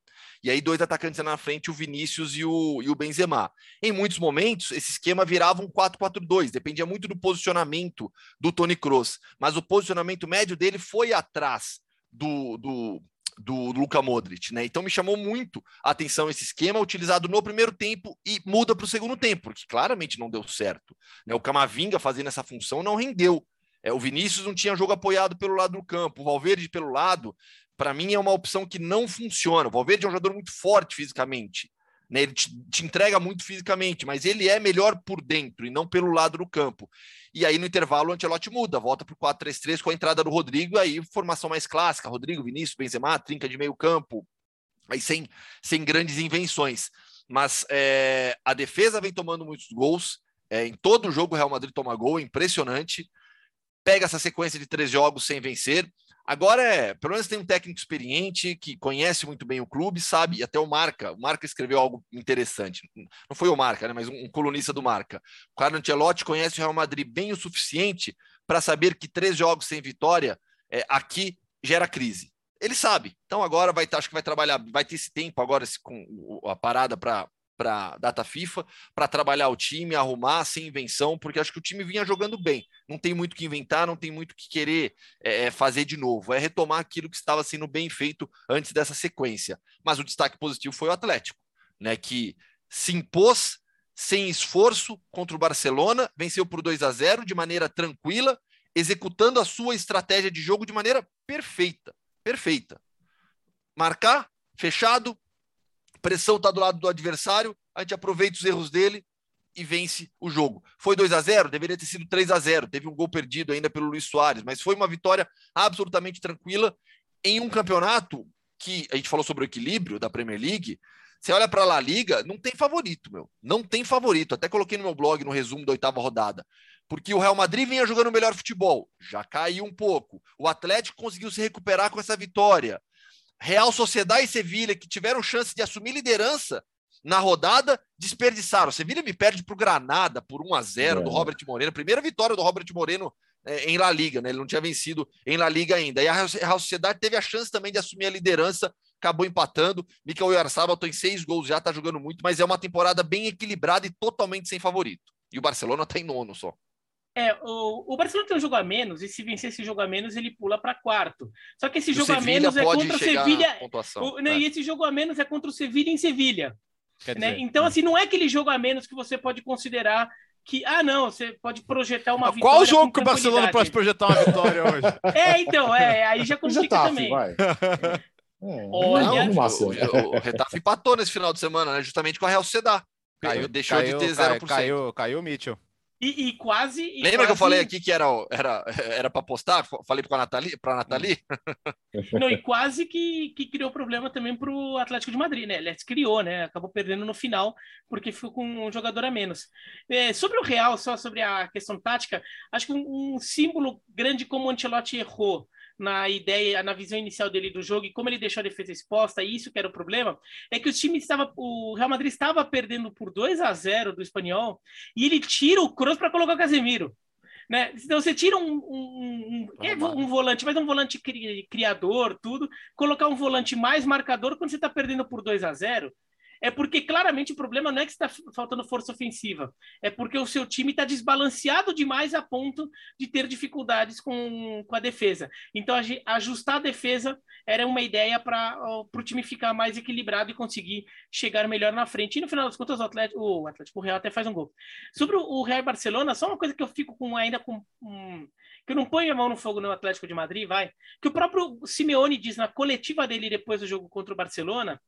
E aí, dois atacantes na frente, o Vinícius e o, e o Benzema. Em muitos momentos, esse esquema virava um 4-4-2, dependia muito do posicionamento do Tony Kroos. Mas o posicionamento médio dele foi atrás do, do, do Luka Modric, né? Então me chamou muito a atenção esse esquema utilizado no primeiro tempo e muda para o segundo tempo, porque claramente não deu certo. Né? O Camavinga fazendo essa função não rendeu. É, o Vinícius não tinha jogo apoiado pelo lado do campo, o Valverde pelo lado, para mim é uma opção que não funciona. O Valverde é um jogador muito forte fisicamente, né? Ele te, te, entrega muito fisicamente, mas ele é melhor por dentro e não pelo lado do campo. E aí no intervalo o Ancelotti muda, volta para o 4-3-3 com a entrada do Rodrigo, aí formação mais clássica, Rodrigo, Vinícius, Benzema, trinca de meio campo, aí sem, sem grandes invenções. Mas é, a defesa vem tomando muitos gols, é, em todo jogo o Real Madrid toma gol, é impressionante. Pega essa sequência de três jogos sem vencer, Agora é, pelo menos tem um técnico experiente que conhece muito bem o clube, sabe, e até o Marca, o Marca escreveu algo interessante. Não foi o Marca, né, mas um, um colunista do Marca. O Carlo Ancelotti conhece o Real Madrid bem o suficiente para saber que três jogos sem vitória é, aqui gera crise. Ele sabe. Então agora vai acho que vai trabalhar, vai ter esse tempo agora esse, com a parada para para data FIFA, para trabalhar o time, arrumar sem invenção, porque acho que o time vinha jogando bem. Não tem muito que inventar, não tem muito que querer é, é, fazer de novo. É retomar aquilo que estava sendo bem feito antes dessa sequência. Mas o destaque positivo foi o Atlético, né? Que se impôs sem esforço contra o Barcelona, venceu por 2 a 0 de maneira tranquila, executando a sua estratégia de jogo de maneira perfeita. Perfeita. Marcar, fechado, pressão está do lado do adversário, a gente aproveita os erros dele e vence o jogo. Foi 2 a 0 deveria ter sido 3 a 0 Teve um gol perdido ainda pelo Luiz Soares, mas foi uma vitória absolutamente tranquila em um campeonato que a gente falou sobre o equilíbrio da Premier League. Você olha para La Liga, não tem favorito, meu. Não tem favorito. Até coloquei no meu blog no resumo da oitava rodada. Porque o Real Madrid vinha jogando melhor futebol, já caiu um pouco. O Atlético conseguiu se recuperar com essa vitória. Real Sociedade e Sevilha, que tiveram chance de assumir liderança na rodada, desperdiçaram. Sevilha me perde para o Granada por 1 a 0 é. do Robert Moreno. Primeira vitória do Robert Moreno é, em La Liga, né? Ele não tinha vencido em La Liga ainda. E a Real Sociedade teve a chance também de assumir a liderança, acabou empatando. Mikel Oyarzabal tem seis gols já, está jogando muito, mas é uma temporada bem equilibrada e totalmente sem favorito. E o Barcelona está em nono só. É, o, o Barcelona tem um jogo a menos, e se vencer esse jogo a menos, ele pula para quarto. Só que esse o jogo a menos é contra o Sevilha. O, né, é. E esse jogo a menos é contra o Sevilha em Sevilha. Né? Então, assim, não é aquele jogo a menos que você pode considerar que, ah, não, você pode projetar uma vitória. Qual jogo que o Barcelona pode projetar uma vitória hoje? É, então, é, aí já complica Getafe, também. Vai. É, Olha, não, o, o, Retafe empatou nesse final de semana, né? Justamente com a Real Sociedad. Caiu, deixou caiu, de ter 0%. Caiu, caiu o Mitchell. E, e, quase. E Lembra quase... que eu falei aqui que era era era para postar? Falei para a Nathalie, para Nathalie. Não, e quase que, que criou problema também para o Atlético de Madrid, né? Aliás, criou, né? Acabou perdendo no final porque ficou com um jogador a menos. É, sobre o Real, só sobre a questão tática, acho que um, um símbolo grande como o Ancelotti errou na ideia, na visão inicial dele do jogo e como ele deixou a defesa exposta, e isso que era o problema, é que o time estava, o Real Madrid estava perdendo por 2 a 0 do Espanhol e ele tira o Kroos para colocar o Casemiro. Né? Então você tira um, um, um, é um, volante, mas um volante criador, tudo, colocar um volante mais marcador quando você está perdendo por 2 a 0 é porque claramente o problema não é que está faltando força ofensiva, é porque o seu time está desbalanceado demais a ponto de ter dificuldades com, com a defesa. Então, ajustar a defesa era uma ideia para o time ficar mais equilibrado e conseguir chegar melhor na frente. E no final das contas, o Atlético, o Atlético Real até faz um gol. Sobre o Real Barcelona, só uma coisa que eu fico com ainda com. Um, que eu não ponho a mão no fogo no Atlético de Madrid, vai. Que o próprio Simeone diz na coletiva dele depois do jogo contra o Barcelona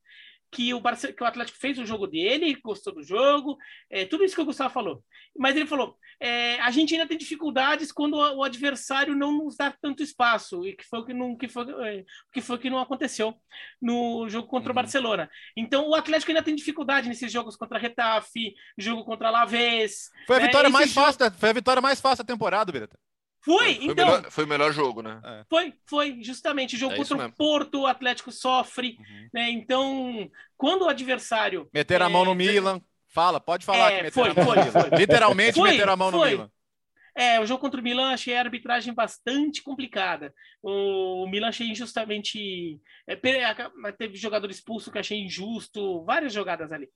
que o, que o Atlético fez o jogo dele, gostou do jogo, é, tudo isso que o Gustavo falou. Mas ele falou: é, a gente ainda tem dificuldades quando o, adversário não nos dá tanto espaço, e que foi o que não, que foi, é, que, foi que não aconteceu no jogo contra uhum. o Barcelona. Então o Atlético ainda tem dificuldade nesses jogos contra Retafe, jogo contra Alavés. Foi a né? vitória mais jogo... fácil, foi a vitória mais fácil da temporada, Beretta. Foi, foi então. Melhor, foi o melhor jogo, né? É. Foi, foi, justamente. O jogo é contra o Porto, o Atlético sofre, uhum. né? Então, quando o adversário. Meter a mão no é, Milan. Fala, pode falar é, que meteram foi, a mão foi, no Milan. Foi. Literalmente foi, meteram a mão no Milan. É, o jogo contra o Milan achei a arbitragem bastante complicada. O Milan achei injustamente. É, teve jogador expulso que achei injusto, várias jogadas ali.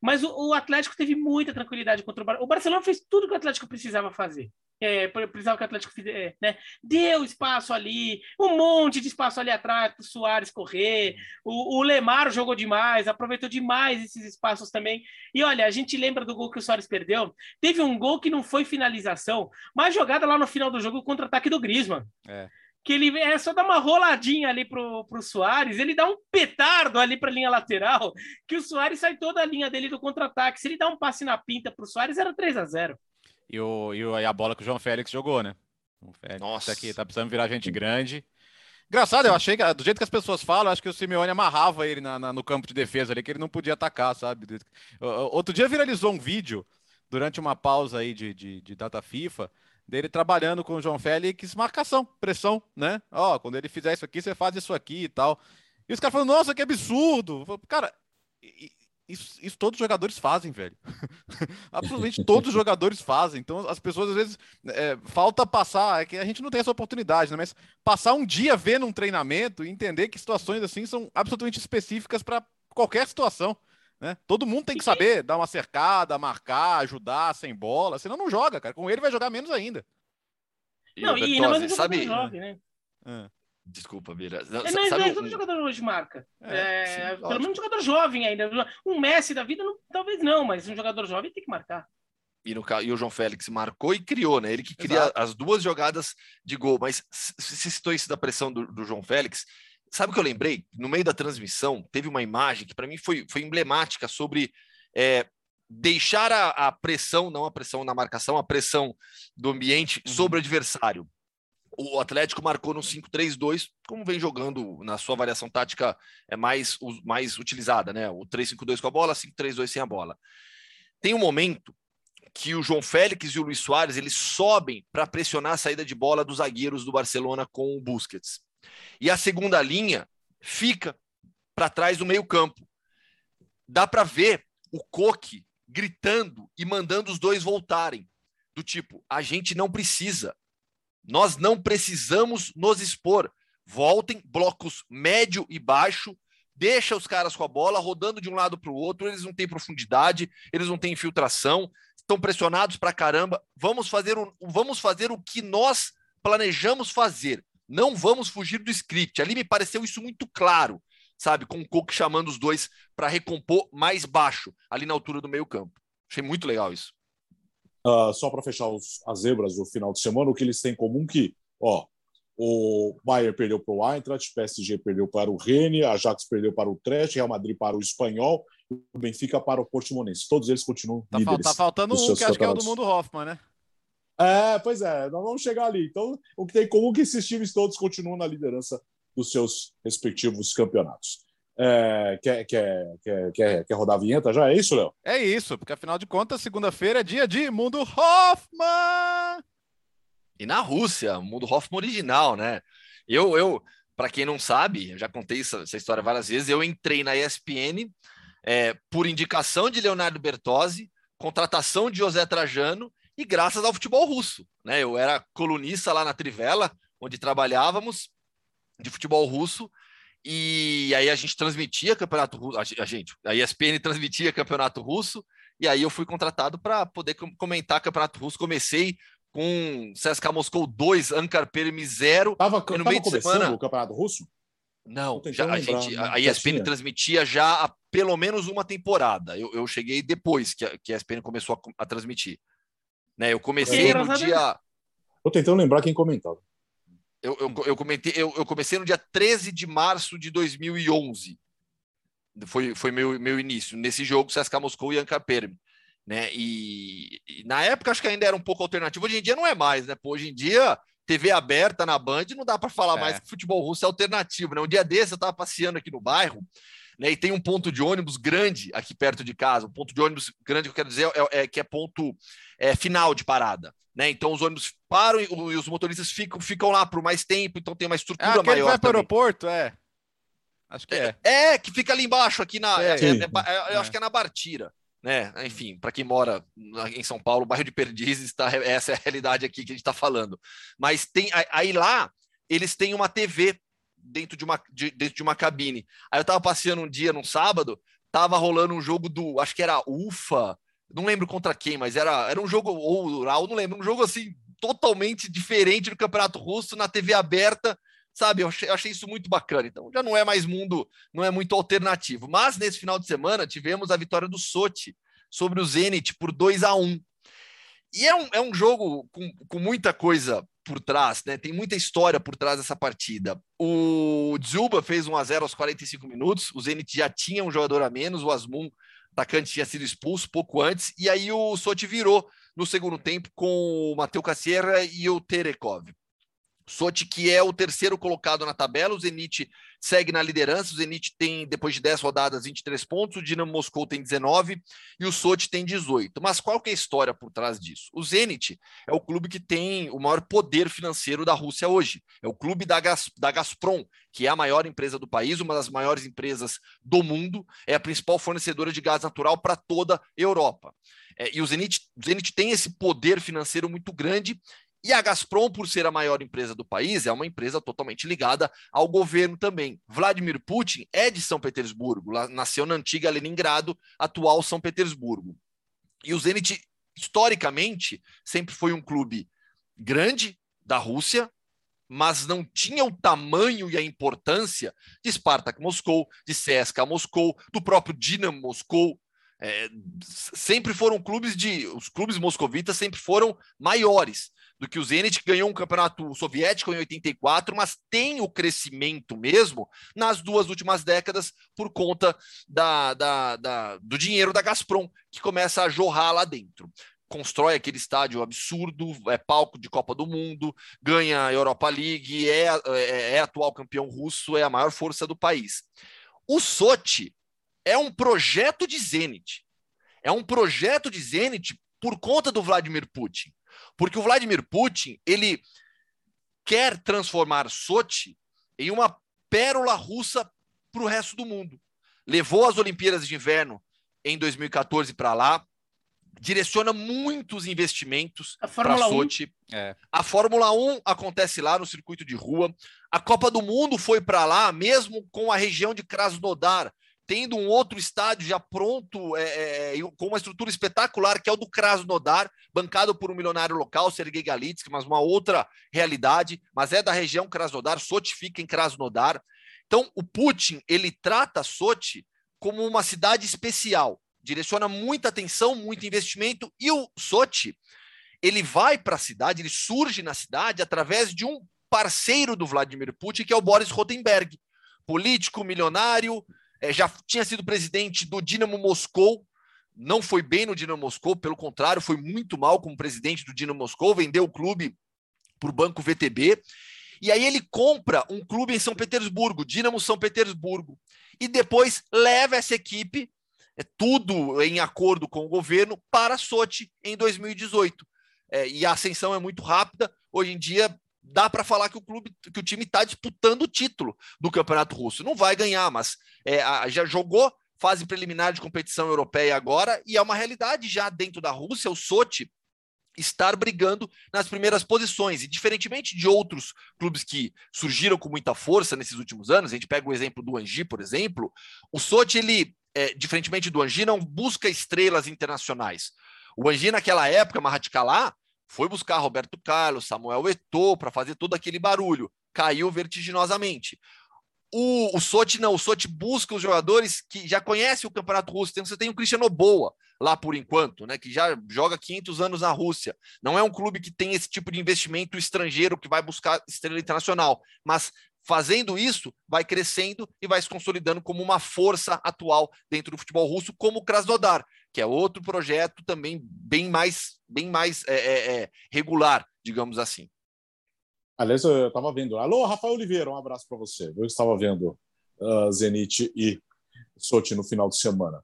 Mas o, o Atlético teve muita tranquilidade contra o Barcelona. O Barcelona fez tudo que o Atlético precisava fazer. É, precisava que o Atlético fizesse, né? Deu espaço ali, um monte de espaço ali atrás para o Soares correr. O, o Lemar jogou demais, aproveitou demais esses espaços também. E olha, a gente lembra do gol que o Soares perdeu. Teve um gol que não foi finalização, mas jogada lá no final do jogo, o contra-ataque do Griezmann. É que ele é só dar uma roladinha ali pro, pro Soares, ele dá um petardo ali para a linha lateral, que o Soares sai toda a linha dele do contra-ataque. Se ele dá um passe na pinta pro Soares, era 3 a 0 e, o, e, o, e a bola que o João Félix jogou, né? O Félix Nossa. aqui tá precisando virar gente grande. Engraçado, eu achei que do jeito que as pessoas falam, acho que o Simeone amarrava ele na, na, no campo de defesa ali, que ele não podia atacar, sabe? Outro dia viralizou um vídeo durante uma pausa aí de, de, de data FIFA dele trabalhando com o João Félix, marcação, pressão, né? Ó, quando ele fizer isso aqui, você faz isso aqui e tal. E os caras falam, nossa, que absurdo! Cara, isso, isso, todos os jogadores fazem, velho. Absolutamente todos os jogadores fazem. Então, as pessoas, às vezes, é, falta passar, é que a gente não tem essa oportunidade, né? Mas passar um dia vendo um treinamento e entender que situações assim são absolutamente específicas para qualquer situação. Né? Todo mundo tem que saber dar uma cercada, marcar, ajudar sem bola, senão não joga, cara. Com ele vai jogar menos ainda. Não, e, e não é sabe... Jovem, né? É. Desculpa, Bira. Não, é, mas, sabe, todo jogador hoje marca. É, é, sim, pelo menos um jogador jovem ainda. Um Messi da vida, não, talvez não, mas um jogador jovem tem que marcar. E, no, e o João Félix marcou e criou, né? Ele que cria Exato. as duas jogadas de gol. Mas se citou isso da pressão do, do João Félix, sabe o que eu lembrei? No meio da transmissão, teve uma imagem que para mim foi, foi emblemática sobre é, deixar a, a, pressão, não a pressão na marcação, a pressão do ambiente uhum. sobre o adversário o Atlético marcou no 5-3-2, como vem jogando na sua variação tática é mais, mais utilizada, né? O 3-5-2 com a bola, 5-3-2 sem a bola. Tem um momento que o João Félix e o Luiz Soares eles sobem para pressionar a saída de bola dos zagueiros do Barcelona com o Busquets. E a segunda linha fica para trás do meio-campo. Dá para ver o Coque gritando e mandando os dois voltarem. Do tipo, a gente não precisa, nós não precisamos nos expor. Voltem, blocos médio e baixo, deixa os caras com a bola rodando de um lado para o outro, eles não têm profundidade, eles não têm infiltração, estão pressionados para caramba. Vamos fazer, o, vamos fazer o que nós planejamos fazer. Não vamos fugir do script. Ali me pareceu isso muito claro. sabe? Com o Cook chamando os dois para recompor mais baixo, ali na altura do meio-campo. Achei muito legal isso. Uh, só para fechar os, as zebras do final de semana, o que eles têm em comum que, ó, o Bayern perdeu para o Eintracht, PSG perdeu para o Rennes, Ajax perdeu para o Trash, Real Madrid para o Espanhol, o Benfica para o Portimonense. Todos eles continuam tá, líderes. Tá faltando um que acho que é o do Mundo Hoffman, né? É, pois é, nós vamos chegar ali. Então, o que tem em comum é que esses times todos continuam na liderança dos seus respectivos campeonatos. É, quer, quer, quer, quer, rodar a vinheta já? É isso, Léo? É isso, porque afinal de contas, segunda-feira é dia de Mundo Hoffman! E na Rússia, Mundo Hoffman original, né? Eu, eu para quem não sabe, eu já contei essa, essa, história várias vezes, eu entrei na ESPN é, por indicação de Leonardo Bertozzi, contratação de José Trajano e graças ao futebol russo. Né? Eu era colunista lá na Trivela, onde trabalhávamos de futebol russo, e aí a gente transmitia campeonato russo, a gente, a ESPN transmitia campeonato russo, e aí eu fui contratado para poder comentar campeonato russo. Comecei com CSKA Moscou 2, Ankar Permi 0. Tava, no tava meio de semana o campeonato russo? Não, já, a, gente, a ESPN transmitia já há pelo menos uma temporada. Eu, eu cheguei depois que a, que a ESPN começou a, a transmitir. Né, eu comecei é, no dia. Tô tentando lembrar quem comentava. Eu, eu, eu, comentei, eu, eu comecei no dia 13 de março de 2011. Foi, foi meu, meu início. Nesse jogo, CSKA Moscou e Ankar Permi né? E, e, na época acho que ainda era um pouco alternativo. Hoje em dia não é mais, né? Pô, hoje em dia TV aberta na Band não dá para falar é. mais que futebol russo é alternativo, né? Um dia desse eu estava passeando aqui no bairro, né? E tem um ponto de ônibus grande aqui perto de casa. Um ponto de ônibus grande que eu quero dizer é, é que é ponto é, final de parada. Né? Então os ônibus param e, e os motoristas ficam, ficam lá por mais tempo, então tem uma estrutura é maior. vai para o aeroporto, é. Acho que é. é. É, que fica ali embaixo, aqui na. É, é, é eu acho que é na Bartira né? Enfim, para quem mora em São Paulo, bairro de Perdizes, tá, essa é a realidade aqui que a gente está falando. Mas tem aí lá eles têm uma TV dentro de uma, de, dentro de uma cabine. Aí eu estava passeando um dia, num sábado, tava rolando um jogo do, acho que era UFA, não lembro contra quem, mas era, era um jogo, ou Ural, não lembro, um jogo assim, totalmente diferente do Campeonato Russo, na TV aberta, sabe? Eu achei, eu achei, isso muito bacana. Então já não é mais mundo, não é muito alternativo. Mas nesse final de semana tivemos a vitória do Sochi sobre o Zenit por 2 a 1 E é um, é um jogo com, com muita coisa por trás, né? Tem muita história por trás dessa partida. O Dzuba fez 1 a 0 aos 45 minutos. O Zenit já tinha um jogador a menos, o Asmun, atacante, tinha sido expulso pouco antes, e aí o Sochi virou no segundo tempo com o Mateu Cassierra e o Terekov. Sochi, que é o terceiro colocado na tabela, o Zenit segue na liderança, o Zenit tem, depois de 10 rodadas, 23 pontos, o Dinamo Moscou tem 19 e o Sochi tem 18. Mas qual que é a história por trás disso? O Zenit é o clube que tem o maior poder financeiro da Rússia hoje. É o clube da, Gas, da Gazprom, que é a maior empresa do país, uma das maiores empresas do mundo, é a principal fornecedora de gás natural para toda a Europa. É, e o Zenit, o Zenit tem esse poder financeiro muito grande e a Gazprom, por ser a maior empresa do país, é uma empresa totalmente ligada ao governo também. Vladimir Putin é de São Petersburgo, nasceu na antiga Leningrado, atual São Petersburgo. E o Zenit, historicamente, sempre foi um clube grande da Rússia, mas não tinha o tamanho e a importância de Spartak Moscou, de CSKA Moscou, do próprio Dinamo Moscou. É, sempre foram clubes de. Os clubes moscovitas sempre foram maiores do que o Zenit, que ganhou um campeonato soviético em 84, mas tem o crescimento mesmo nas duas últimas décadas por conta da, da, da, do dinheiro da Gazprom, que começa a jorrar lá dentro. Constrói aquele estádio absurdo, é palco de Copa do Mundo, ganha a Europa League, é, é, é atual campeão russo, é a maior força do país. O Sochi é um projeto de Zenit. É um projeto de Zenit por conta do Vladimir Putin. Porque o Vladimir Putin, ele quer transformar Sochi em uma pérola russa para o resto do mundo. Levou as Olimpíadas de Inverno em 2014 para lá, direciona muitos investimentos para Sochi. É. A Fórmula 1 acontece lá no circuito de rua. A Copa do Mundo foi para lá, mesmo com a região de Krasnodar, tendo um outro estádio já pronto, é, é, com uma estrutura espetacular, que é o do Krasnodar, bancado por um milionário local, Sergei Galitsky, mas uma outra realidade, mas é da região Krasnodar, Sochi fica em Krasnodar. Então, o Putin, ele trata Sochi como uma cidade especial, direciona muita atenção, muito investimento, e o Sochi, ele vai para a cidade, ele surge na cidade através de um parceiro do Vladimir Putin, que é o Boris Rotenberg, político, milionário, é, já tinha sido presidente do Dinamo Moscou, não foi bem no Dinamo Moscou, pelo contrário, foi muito mal como presidente do Dinamo Moscou, vendeu o clube para o Banco VTB, e aí ele compra um clube em São Petersburgo, Dinamo São Petersburgo, e depois leva essa equipe, é, tudo em acordo com o governo, para Sochi em 2018. É, e a ascensão é muito rápida. Hoje em dia, dá para falar que o clube, que o time está disputando o título do Campeonato Russo. Não vai ganhar, mas é, já jogou fase preliminar de competição europeia agora e é uma realidade já dentro da Rússia. O Sochi estar brigando nas primeiras posições. E diferentemente de outros clubes que surgiram com muita força nesses últimos anos, a gente pega o exemplo do Angi, por exemplo, o Sochi, ele, é, diferentemente do Angi, não busca estrelas internacionais. O Angi, naquela época, Mahatkalah, foi buscar Roberto Carlos, Samuel Eto'o para fazer todo aquele barulho. Caiu vertiginosamente. O, o Sochi não, o Sochi busca os jogadores que já conhecem o Campeonato Russo. Então, você tem o Cristiano Boa lá por enquanto, né, que já joga 500 anos na Rússia. Não é um clube que tem esse tipo de investimento estrangeiro que vai buscar estrela internacional, mas fazendo isso, vai crescendo e vai se consolidando como uma força atual dentro do futebol russo, como o Krasnodar, que é outro projeto também bem mais, bem mais é, é, é regular, digamos assim. Aliás, eu estava vendo. Alô, Rafael Oliveira, um abraço para você. Eu estava vendo uh, Zenit e Sochi no final de semana.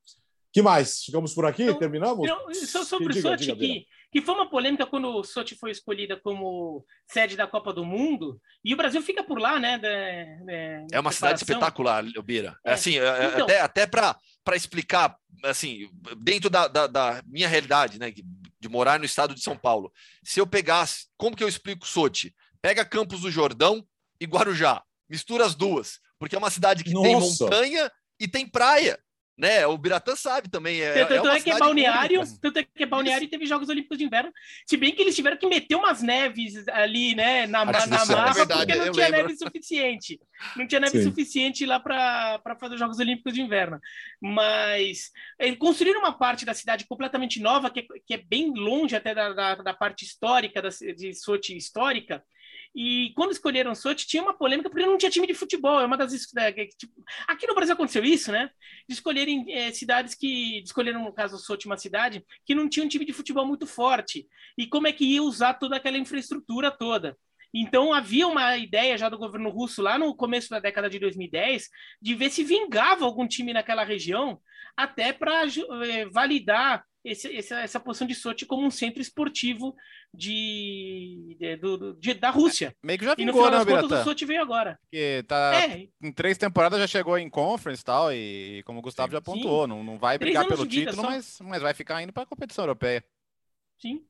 que mais? Chegamos por aqui? Então, Terminamos? Não, só sobre o Sochi, que, que foi uma polêmica quando o Sochi foi escolhida como sede da Copa do Mundo, e o Brasil fica por lá, né? De, de, é uma cidade espetacular, Bira. É. Assim, é, é, então, até, até para explicar, assim, dentro da, da, da, minha realidade, né? De morar no estado de São Paulo. Se eu pegasse, como que eu explico Sochi? Pega Campos do Jordão e Guarujá. Mistura as duas. Porque é uma cidade que Nossa. tem montanha e tem praia. Né? O Biratã sabe também. É, tanto, é, é que é balneário, tanto é que é balneário e teve Jogos Olímpicos de Inverno. Se bem que eles tiveram que meter umas neves ali, né, na, na, na mapa, é verdade, porque não tinha lembro. neve suficiente. Não tinha neve Sim. suficiente lá para fazer os Jogos Olímpicos de Inverno. Mas construíram uma parte da cidade completamente nova, que, que é bem longe até da, da, da parte histórica, da, de Sochi histórica, e quando escolheram Sochi, tinha uma polêmica porque não tinha time de futebol. É uma das. É, tipo, aqui no Brasil aconteceu isso, né? De escolherem é, cidades que. escolheram, no caso, Sochi, uma cidade que não tinha um time de futebol muito forte. E como é que ia usar toda aquela infraestrutura toda? Então havia uma ideia já do governo russo lá no começo da década de 2010 de ver se vingava algum time naquela região até para é, validar esse, essa, essa posição de Sochi como um centro esportivo de, de, do, de da Rússia. Meio que já vingou, e no final né, contas, o Sochi veio agora. Porque tá, é. em três temporadas já chegou em conference e tal, e como o Gustavo Sim. já apontou, não, não vai brigar pelo título, só... mas, mas vai ficar indo para a competição europeia. Sim,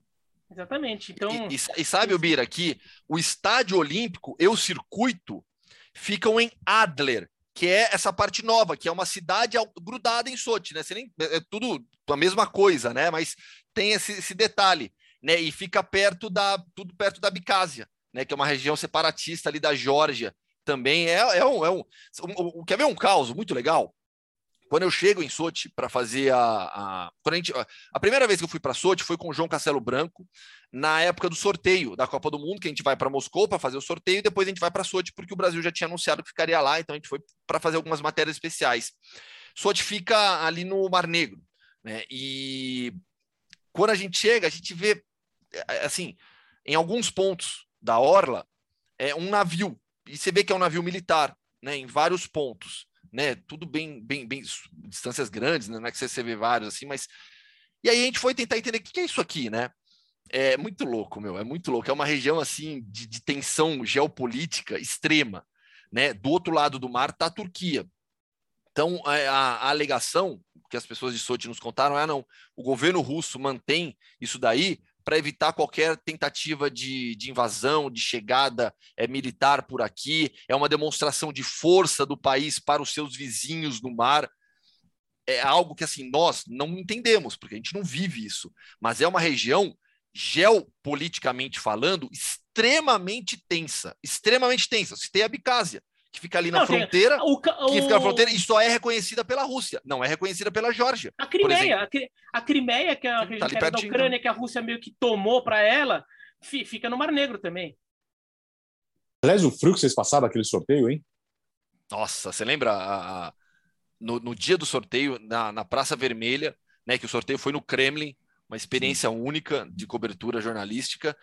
exatamente. Então... E, e, e sabe, Bira, que o estádio olímpico e o circuito ficam em Adler, que é essa parte nova, que é uma cidade grudada em Sochi, né? Você nem, é, é tudo a mesma coisa, né? Mas tem esse, esse, detalhe, né? E fica perto da tudo perto da Bicásia, né? Que é uma região separatista ali da Geórgia. Também é, é, um, é um, um, Quer ver um caos muito legal? Quando eu chego em Sochi para fazer a, a, a, gente, a, primeira vez que eu fui para Sochi foi com o João Castelo Branco, na época do sorteio da Copa do Mundo, que a gente vai para Moscou para fazer o sorteio, e depois a gente vai para Sochi, porque o Brasil já tinha anunciado que ficaria lá, então a gente foi para fazer algumas matérias especiais. Sochi fica ali no Mar Negro, né? E quando a gente chega, a gente vê, assim, em alguns pontos da orla, é um navio, e você vê que é um navio militar, né? Em vários pontos né? Tudo bem, bem, bem, distâncias grandes, né? Não é que você vê vários assim, mas. E aí a gente foi tentar entender o que é isso aqui, né? É muito louco, meu, é muito louco. É uma região assim de, de tensão geopolítica extrema, né? Do outro lado do mar está a Turquia. Então, a, a, alegação que as pessoas de Sochi nos contaram é: ah, não, o governo russo mantém isso daí para evitar qualquer tentativa de, de invasão, de chegada é, militar por aqui. É uma demonstração de força do país para os seus vizinhos no mar. É algo que assim nós não entendemos, porque a gente não vive isso. Mas é uma região geopoliticamente falando extremamente tensa, extremamente tensa. Tem a Abcásia, que fica ali na não, fronteira, o, o... que fica na fronteira e só é reconhecida pela Rússia, não é reconhecida pela Geórgia. A Crimeia, a Crimeia, que é a região tá da Ucrânia, que a Rússia meio que tomou para ela, fica no Mar Negro também. Aliás, o frio que vocês passaram aquele sorteio, hein? Nossa, você lembra a, a, no, no, dia do sorteio, na, na Praça Vermelha, né, que o sorteio foi no Kremlin, uma experiência Sim. única de cobertura jornalística.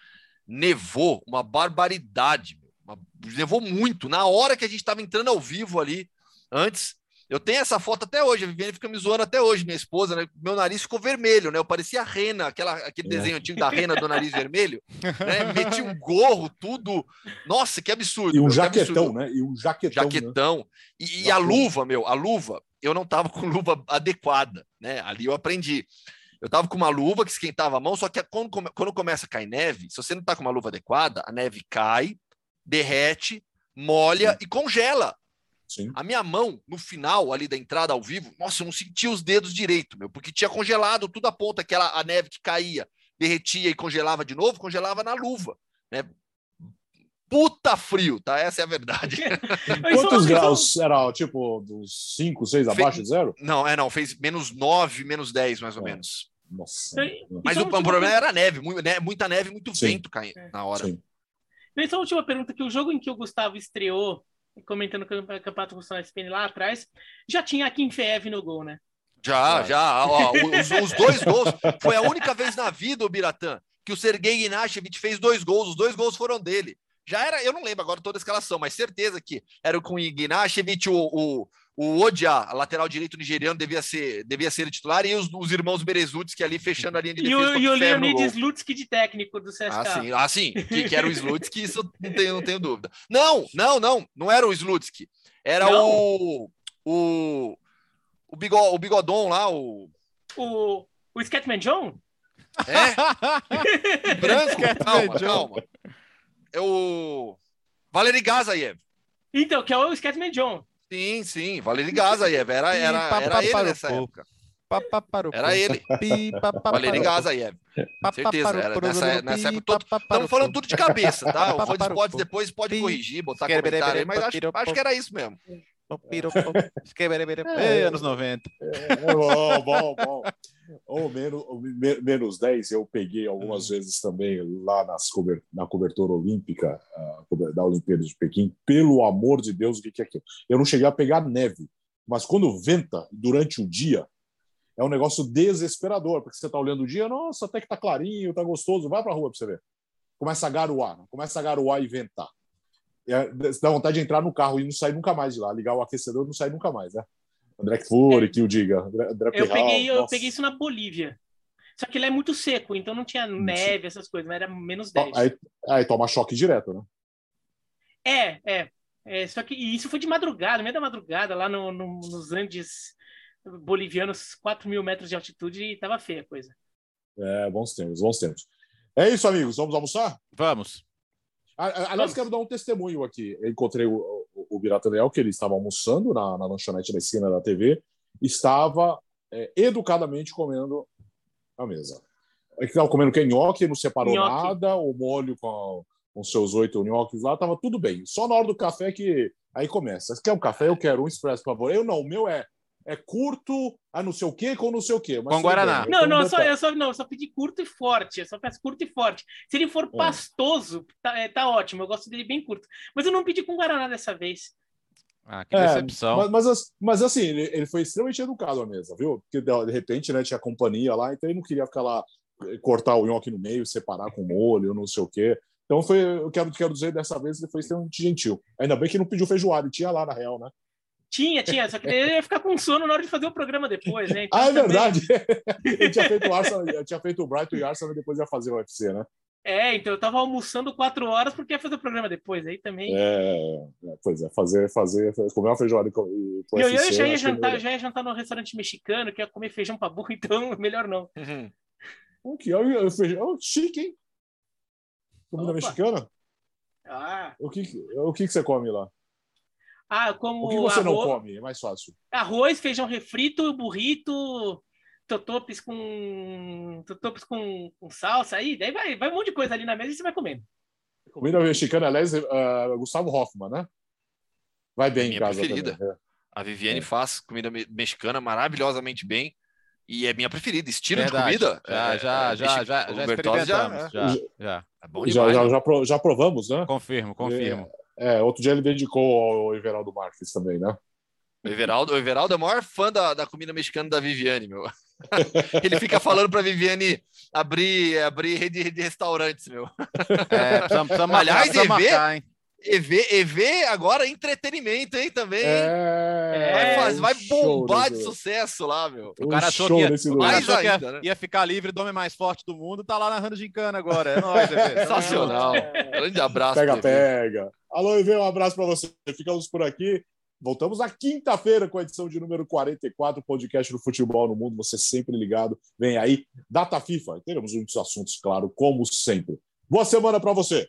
Nevou uma barbaridade, uma, nevou muito. Na hora que a gente estava entrando ao vivo ali, antes, eu tenho essa foto até hoje, a Viviane fica me zoando até hoje, minha esposa, né? Meu nariz ficou vermelho, né? Eu parecia a rena, aquela, aquele é. desenho antigo da rena do nariz vermelho, né? Meti um gorro, tudo. Nossa, que absurdo. E um jaquetão, né? E um jaquetão. Jaquetão. Né? E, e a luva, meu, a luva, eu não tava com luva adequada, né? Ali eu aprendi. Eu tava com uma luva que esquentava a mão, só que quando, quando começa a cair neve, se você não tá com uma luva adequada, a neve cai, derrete, molha Sim. e congela. Sim. A minha mão, no final ali da entrada ao vivo, nossa, eu não sentia os dedos direito, meu, porque tinha congelado tudo a ponta, aquela a neve que caía, derretia e congelava de novo, congelava na luva, né? Puta frio, tá? Essa é a verdade. Quantos graus era, tipo, dos 5, 6 abaixo de zero? Não, é não, fez menos 9, menos 10, mais ou é. menos. Nossa. Mas então, o, o problema era a neve, né, muita neve, muito Sim. vento caindo é. na hora. Sim. Então, a última pergunta, que o jogo em que o Gustavo estreou comentando que o Campeonato Nacional SPN lá atrás, já tinha a Kim Feev no gol, né? Já, já. Ó, os, os, dois gols. Foi a única vez na vida, o Biratã, que o Sergei Gnashevich fez dois gols. Os dois gols foram dele. Já era, eu não lembro agora toda a escalação, mas certeza que era com o Gnashevich, o, o, o Odia, lateral direito nigeriano, devia ser, devia ser titular, e os, os irmãos Berezuts, que ali fechando a linha de defesa. E o, e o Leonidas Lutzki de técnico do CSKA. Ah, sim, ah, sim que, que era o Slutsky, isso não tenho, não tenho dúvida. Não, não, não, não era o Slutsky. Era o, o, o, bigod, o Bigodon lá, o... O, o Scatman John? É? branco? calma, calma. É o Valery Gazayev. Então, que é o Scatman John. Sim, sim, Valery Gazayev, era, era, era ele nessa época. Era ele. Valery Gazayev. Certeza, era nessa, nessa época. Estamos falando tudo de cabeça, tá? O fã de esportes depois pode corrigir, botar comentário aí, mas acho, acho que era isso mesmo. Anos 90. É, bom, bom, bom. Ou menos, menos 10 eu peguei algumas hum. vezes também lá nas cobert na cobertura olímpica uh, da Olimpíada de Pequim. Pelo amor de Deus, o que é aquilo? Eu não cheguei a pegar neve, mas quando venta durante o dia, é um negócio desesperador, porque você está olhando o dia, nossa, até que está clarinho, está gostoso, vai para a rua para você ver. Começa a garoar, começa a garoar e ventar. É, dá vontade de entrar no carro e não sair nunca mais de lá, ligar o aquecedor e não sair nunca mais, né? André Fury, é. que o diga. André eu, peguei, eu peguei isso na Bolívia. Só que ele é muito seco, então não tinha neve, essas coisas, mas era menos 10. Aí, aí toma choque direto, né? É, é. é só que isso foi de madrugada, meio da madrugada, lá no, no, nos Andes bolivianos, 4 mil metros de altitude, e tava feia a coisa. É, bons tempos, bons tempos. É isso, amigos. Vamos almoçar? Vamos. Aliás, quero dar um testemunho aqui. Eu encontrei o, o Birata Leal, que ele estava almoçando na, na lanchonete da esquina da TV, estava é, educadamente comendo a mesa. Ele estava comendo que nhoque, não separou nhoque. nada, o molho com, com seus oito nhoques lá, estava tudo bem. Só na hora do café que aí começa. Você quer um café? Eu quero um expresso, por favor. Eu não, o meu é é curto, a não sei o quê, com não sei o quê. com Guaraná. Bem, não, não, só, eu só, não, só pedi curto e forte. Eu só peço curto e forte. Se ele for é. pastoso, tá, é, tá ótimo. Eu gosto dele bem curto. Mas eu não pedi com Guaraná dessa vez. Ah, que decepção. É, mas, mas, mas, assim, ele, ele, foi extremamente educado à mesa, viu? Porque de repente, né, tinha companhia lá, então ele não queria ficar lá, eh, cortar o nhoque no meio, separar com molho, não sei o quê. Então foi, eu quero, quero dizer, dessa vez ele foi extremamente gentil. Ainda bem que não pediu feijoada, e tinha lá na real, né? Tinha, tinha, só que ele ia ficar com sono na hora de fazer o programa depois, né? Então, ah, é também... verdade. eu tinha feito o Arsenal, eu tinha feito o Brighton e Arsenal e depois ia fazer o UFC, né? É, então eu tava almoçando quatro horas porque ia fazer o programa depois, aí também. É, é pois é, fazer, fazer, comer uma feijoada com, com eu, UFC, eu já ia jantar, eu já ia jantar no restaurante mexicano, que ia comer feijão pra burro, então melhor não. Uhum. O que? É feijão? chique, hein? Comida Opa. mexicana? Ah. O que, o que, que você come lá? Ah, como. O que você arroz, não come? É mais fácil. Arroz, feijão refrito, burrito, totopes com. totopes com, com salsa. Aí, daí vai, vai um monte de coisa ali na mesa e você vai comendo. Comida mexicana, aliás, uh, Gustavo Hoffman, né? Vai bem minha em casa preferida. também. é. A Viviane É. faz comida me- mexicana maravilhosamente bem. E é minha preferida. Estilo Verdade. de comida. Já, é- já, é já, já, já. Já, Já- já. É bom Já, demais. já, já, pro- já provamos, né? Confirmo, confirmo. É, outro dia ele dedicou ao Everaldo Marques também, né? O Everaldo, o Everaldo é o maior fã da, da comida mexicana da Viviane, meu. Ele fica falando pra Viviane abrir, abrir rede de restaurantes, meu. É, precisamos marcar, Aliás, precisamos EV marcar, hein? EV, EV agora entretenimento, hein, também. É, Vai, faz- vai um show bombar de sucesso lá, meu. O um cara achou show que ia, Mais achou que ia, ainda, né? ia ficar livre do homem mais forte do mundo, tá lá narrando gincana agora. É nóis, EV. Sensacional. Grande abraço. Pega, EV. pega. Alô, Ivê, um abraço para você. Ficamos por aqui. Voltamos na quinta-feira com a edição de número 44, podcast do Futebol no Mundo. Você sempre ligado. Vem aí, data FIFA. Teremos muitos assuntos, claro, como sempre. Boa semana para você.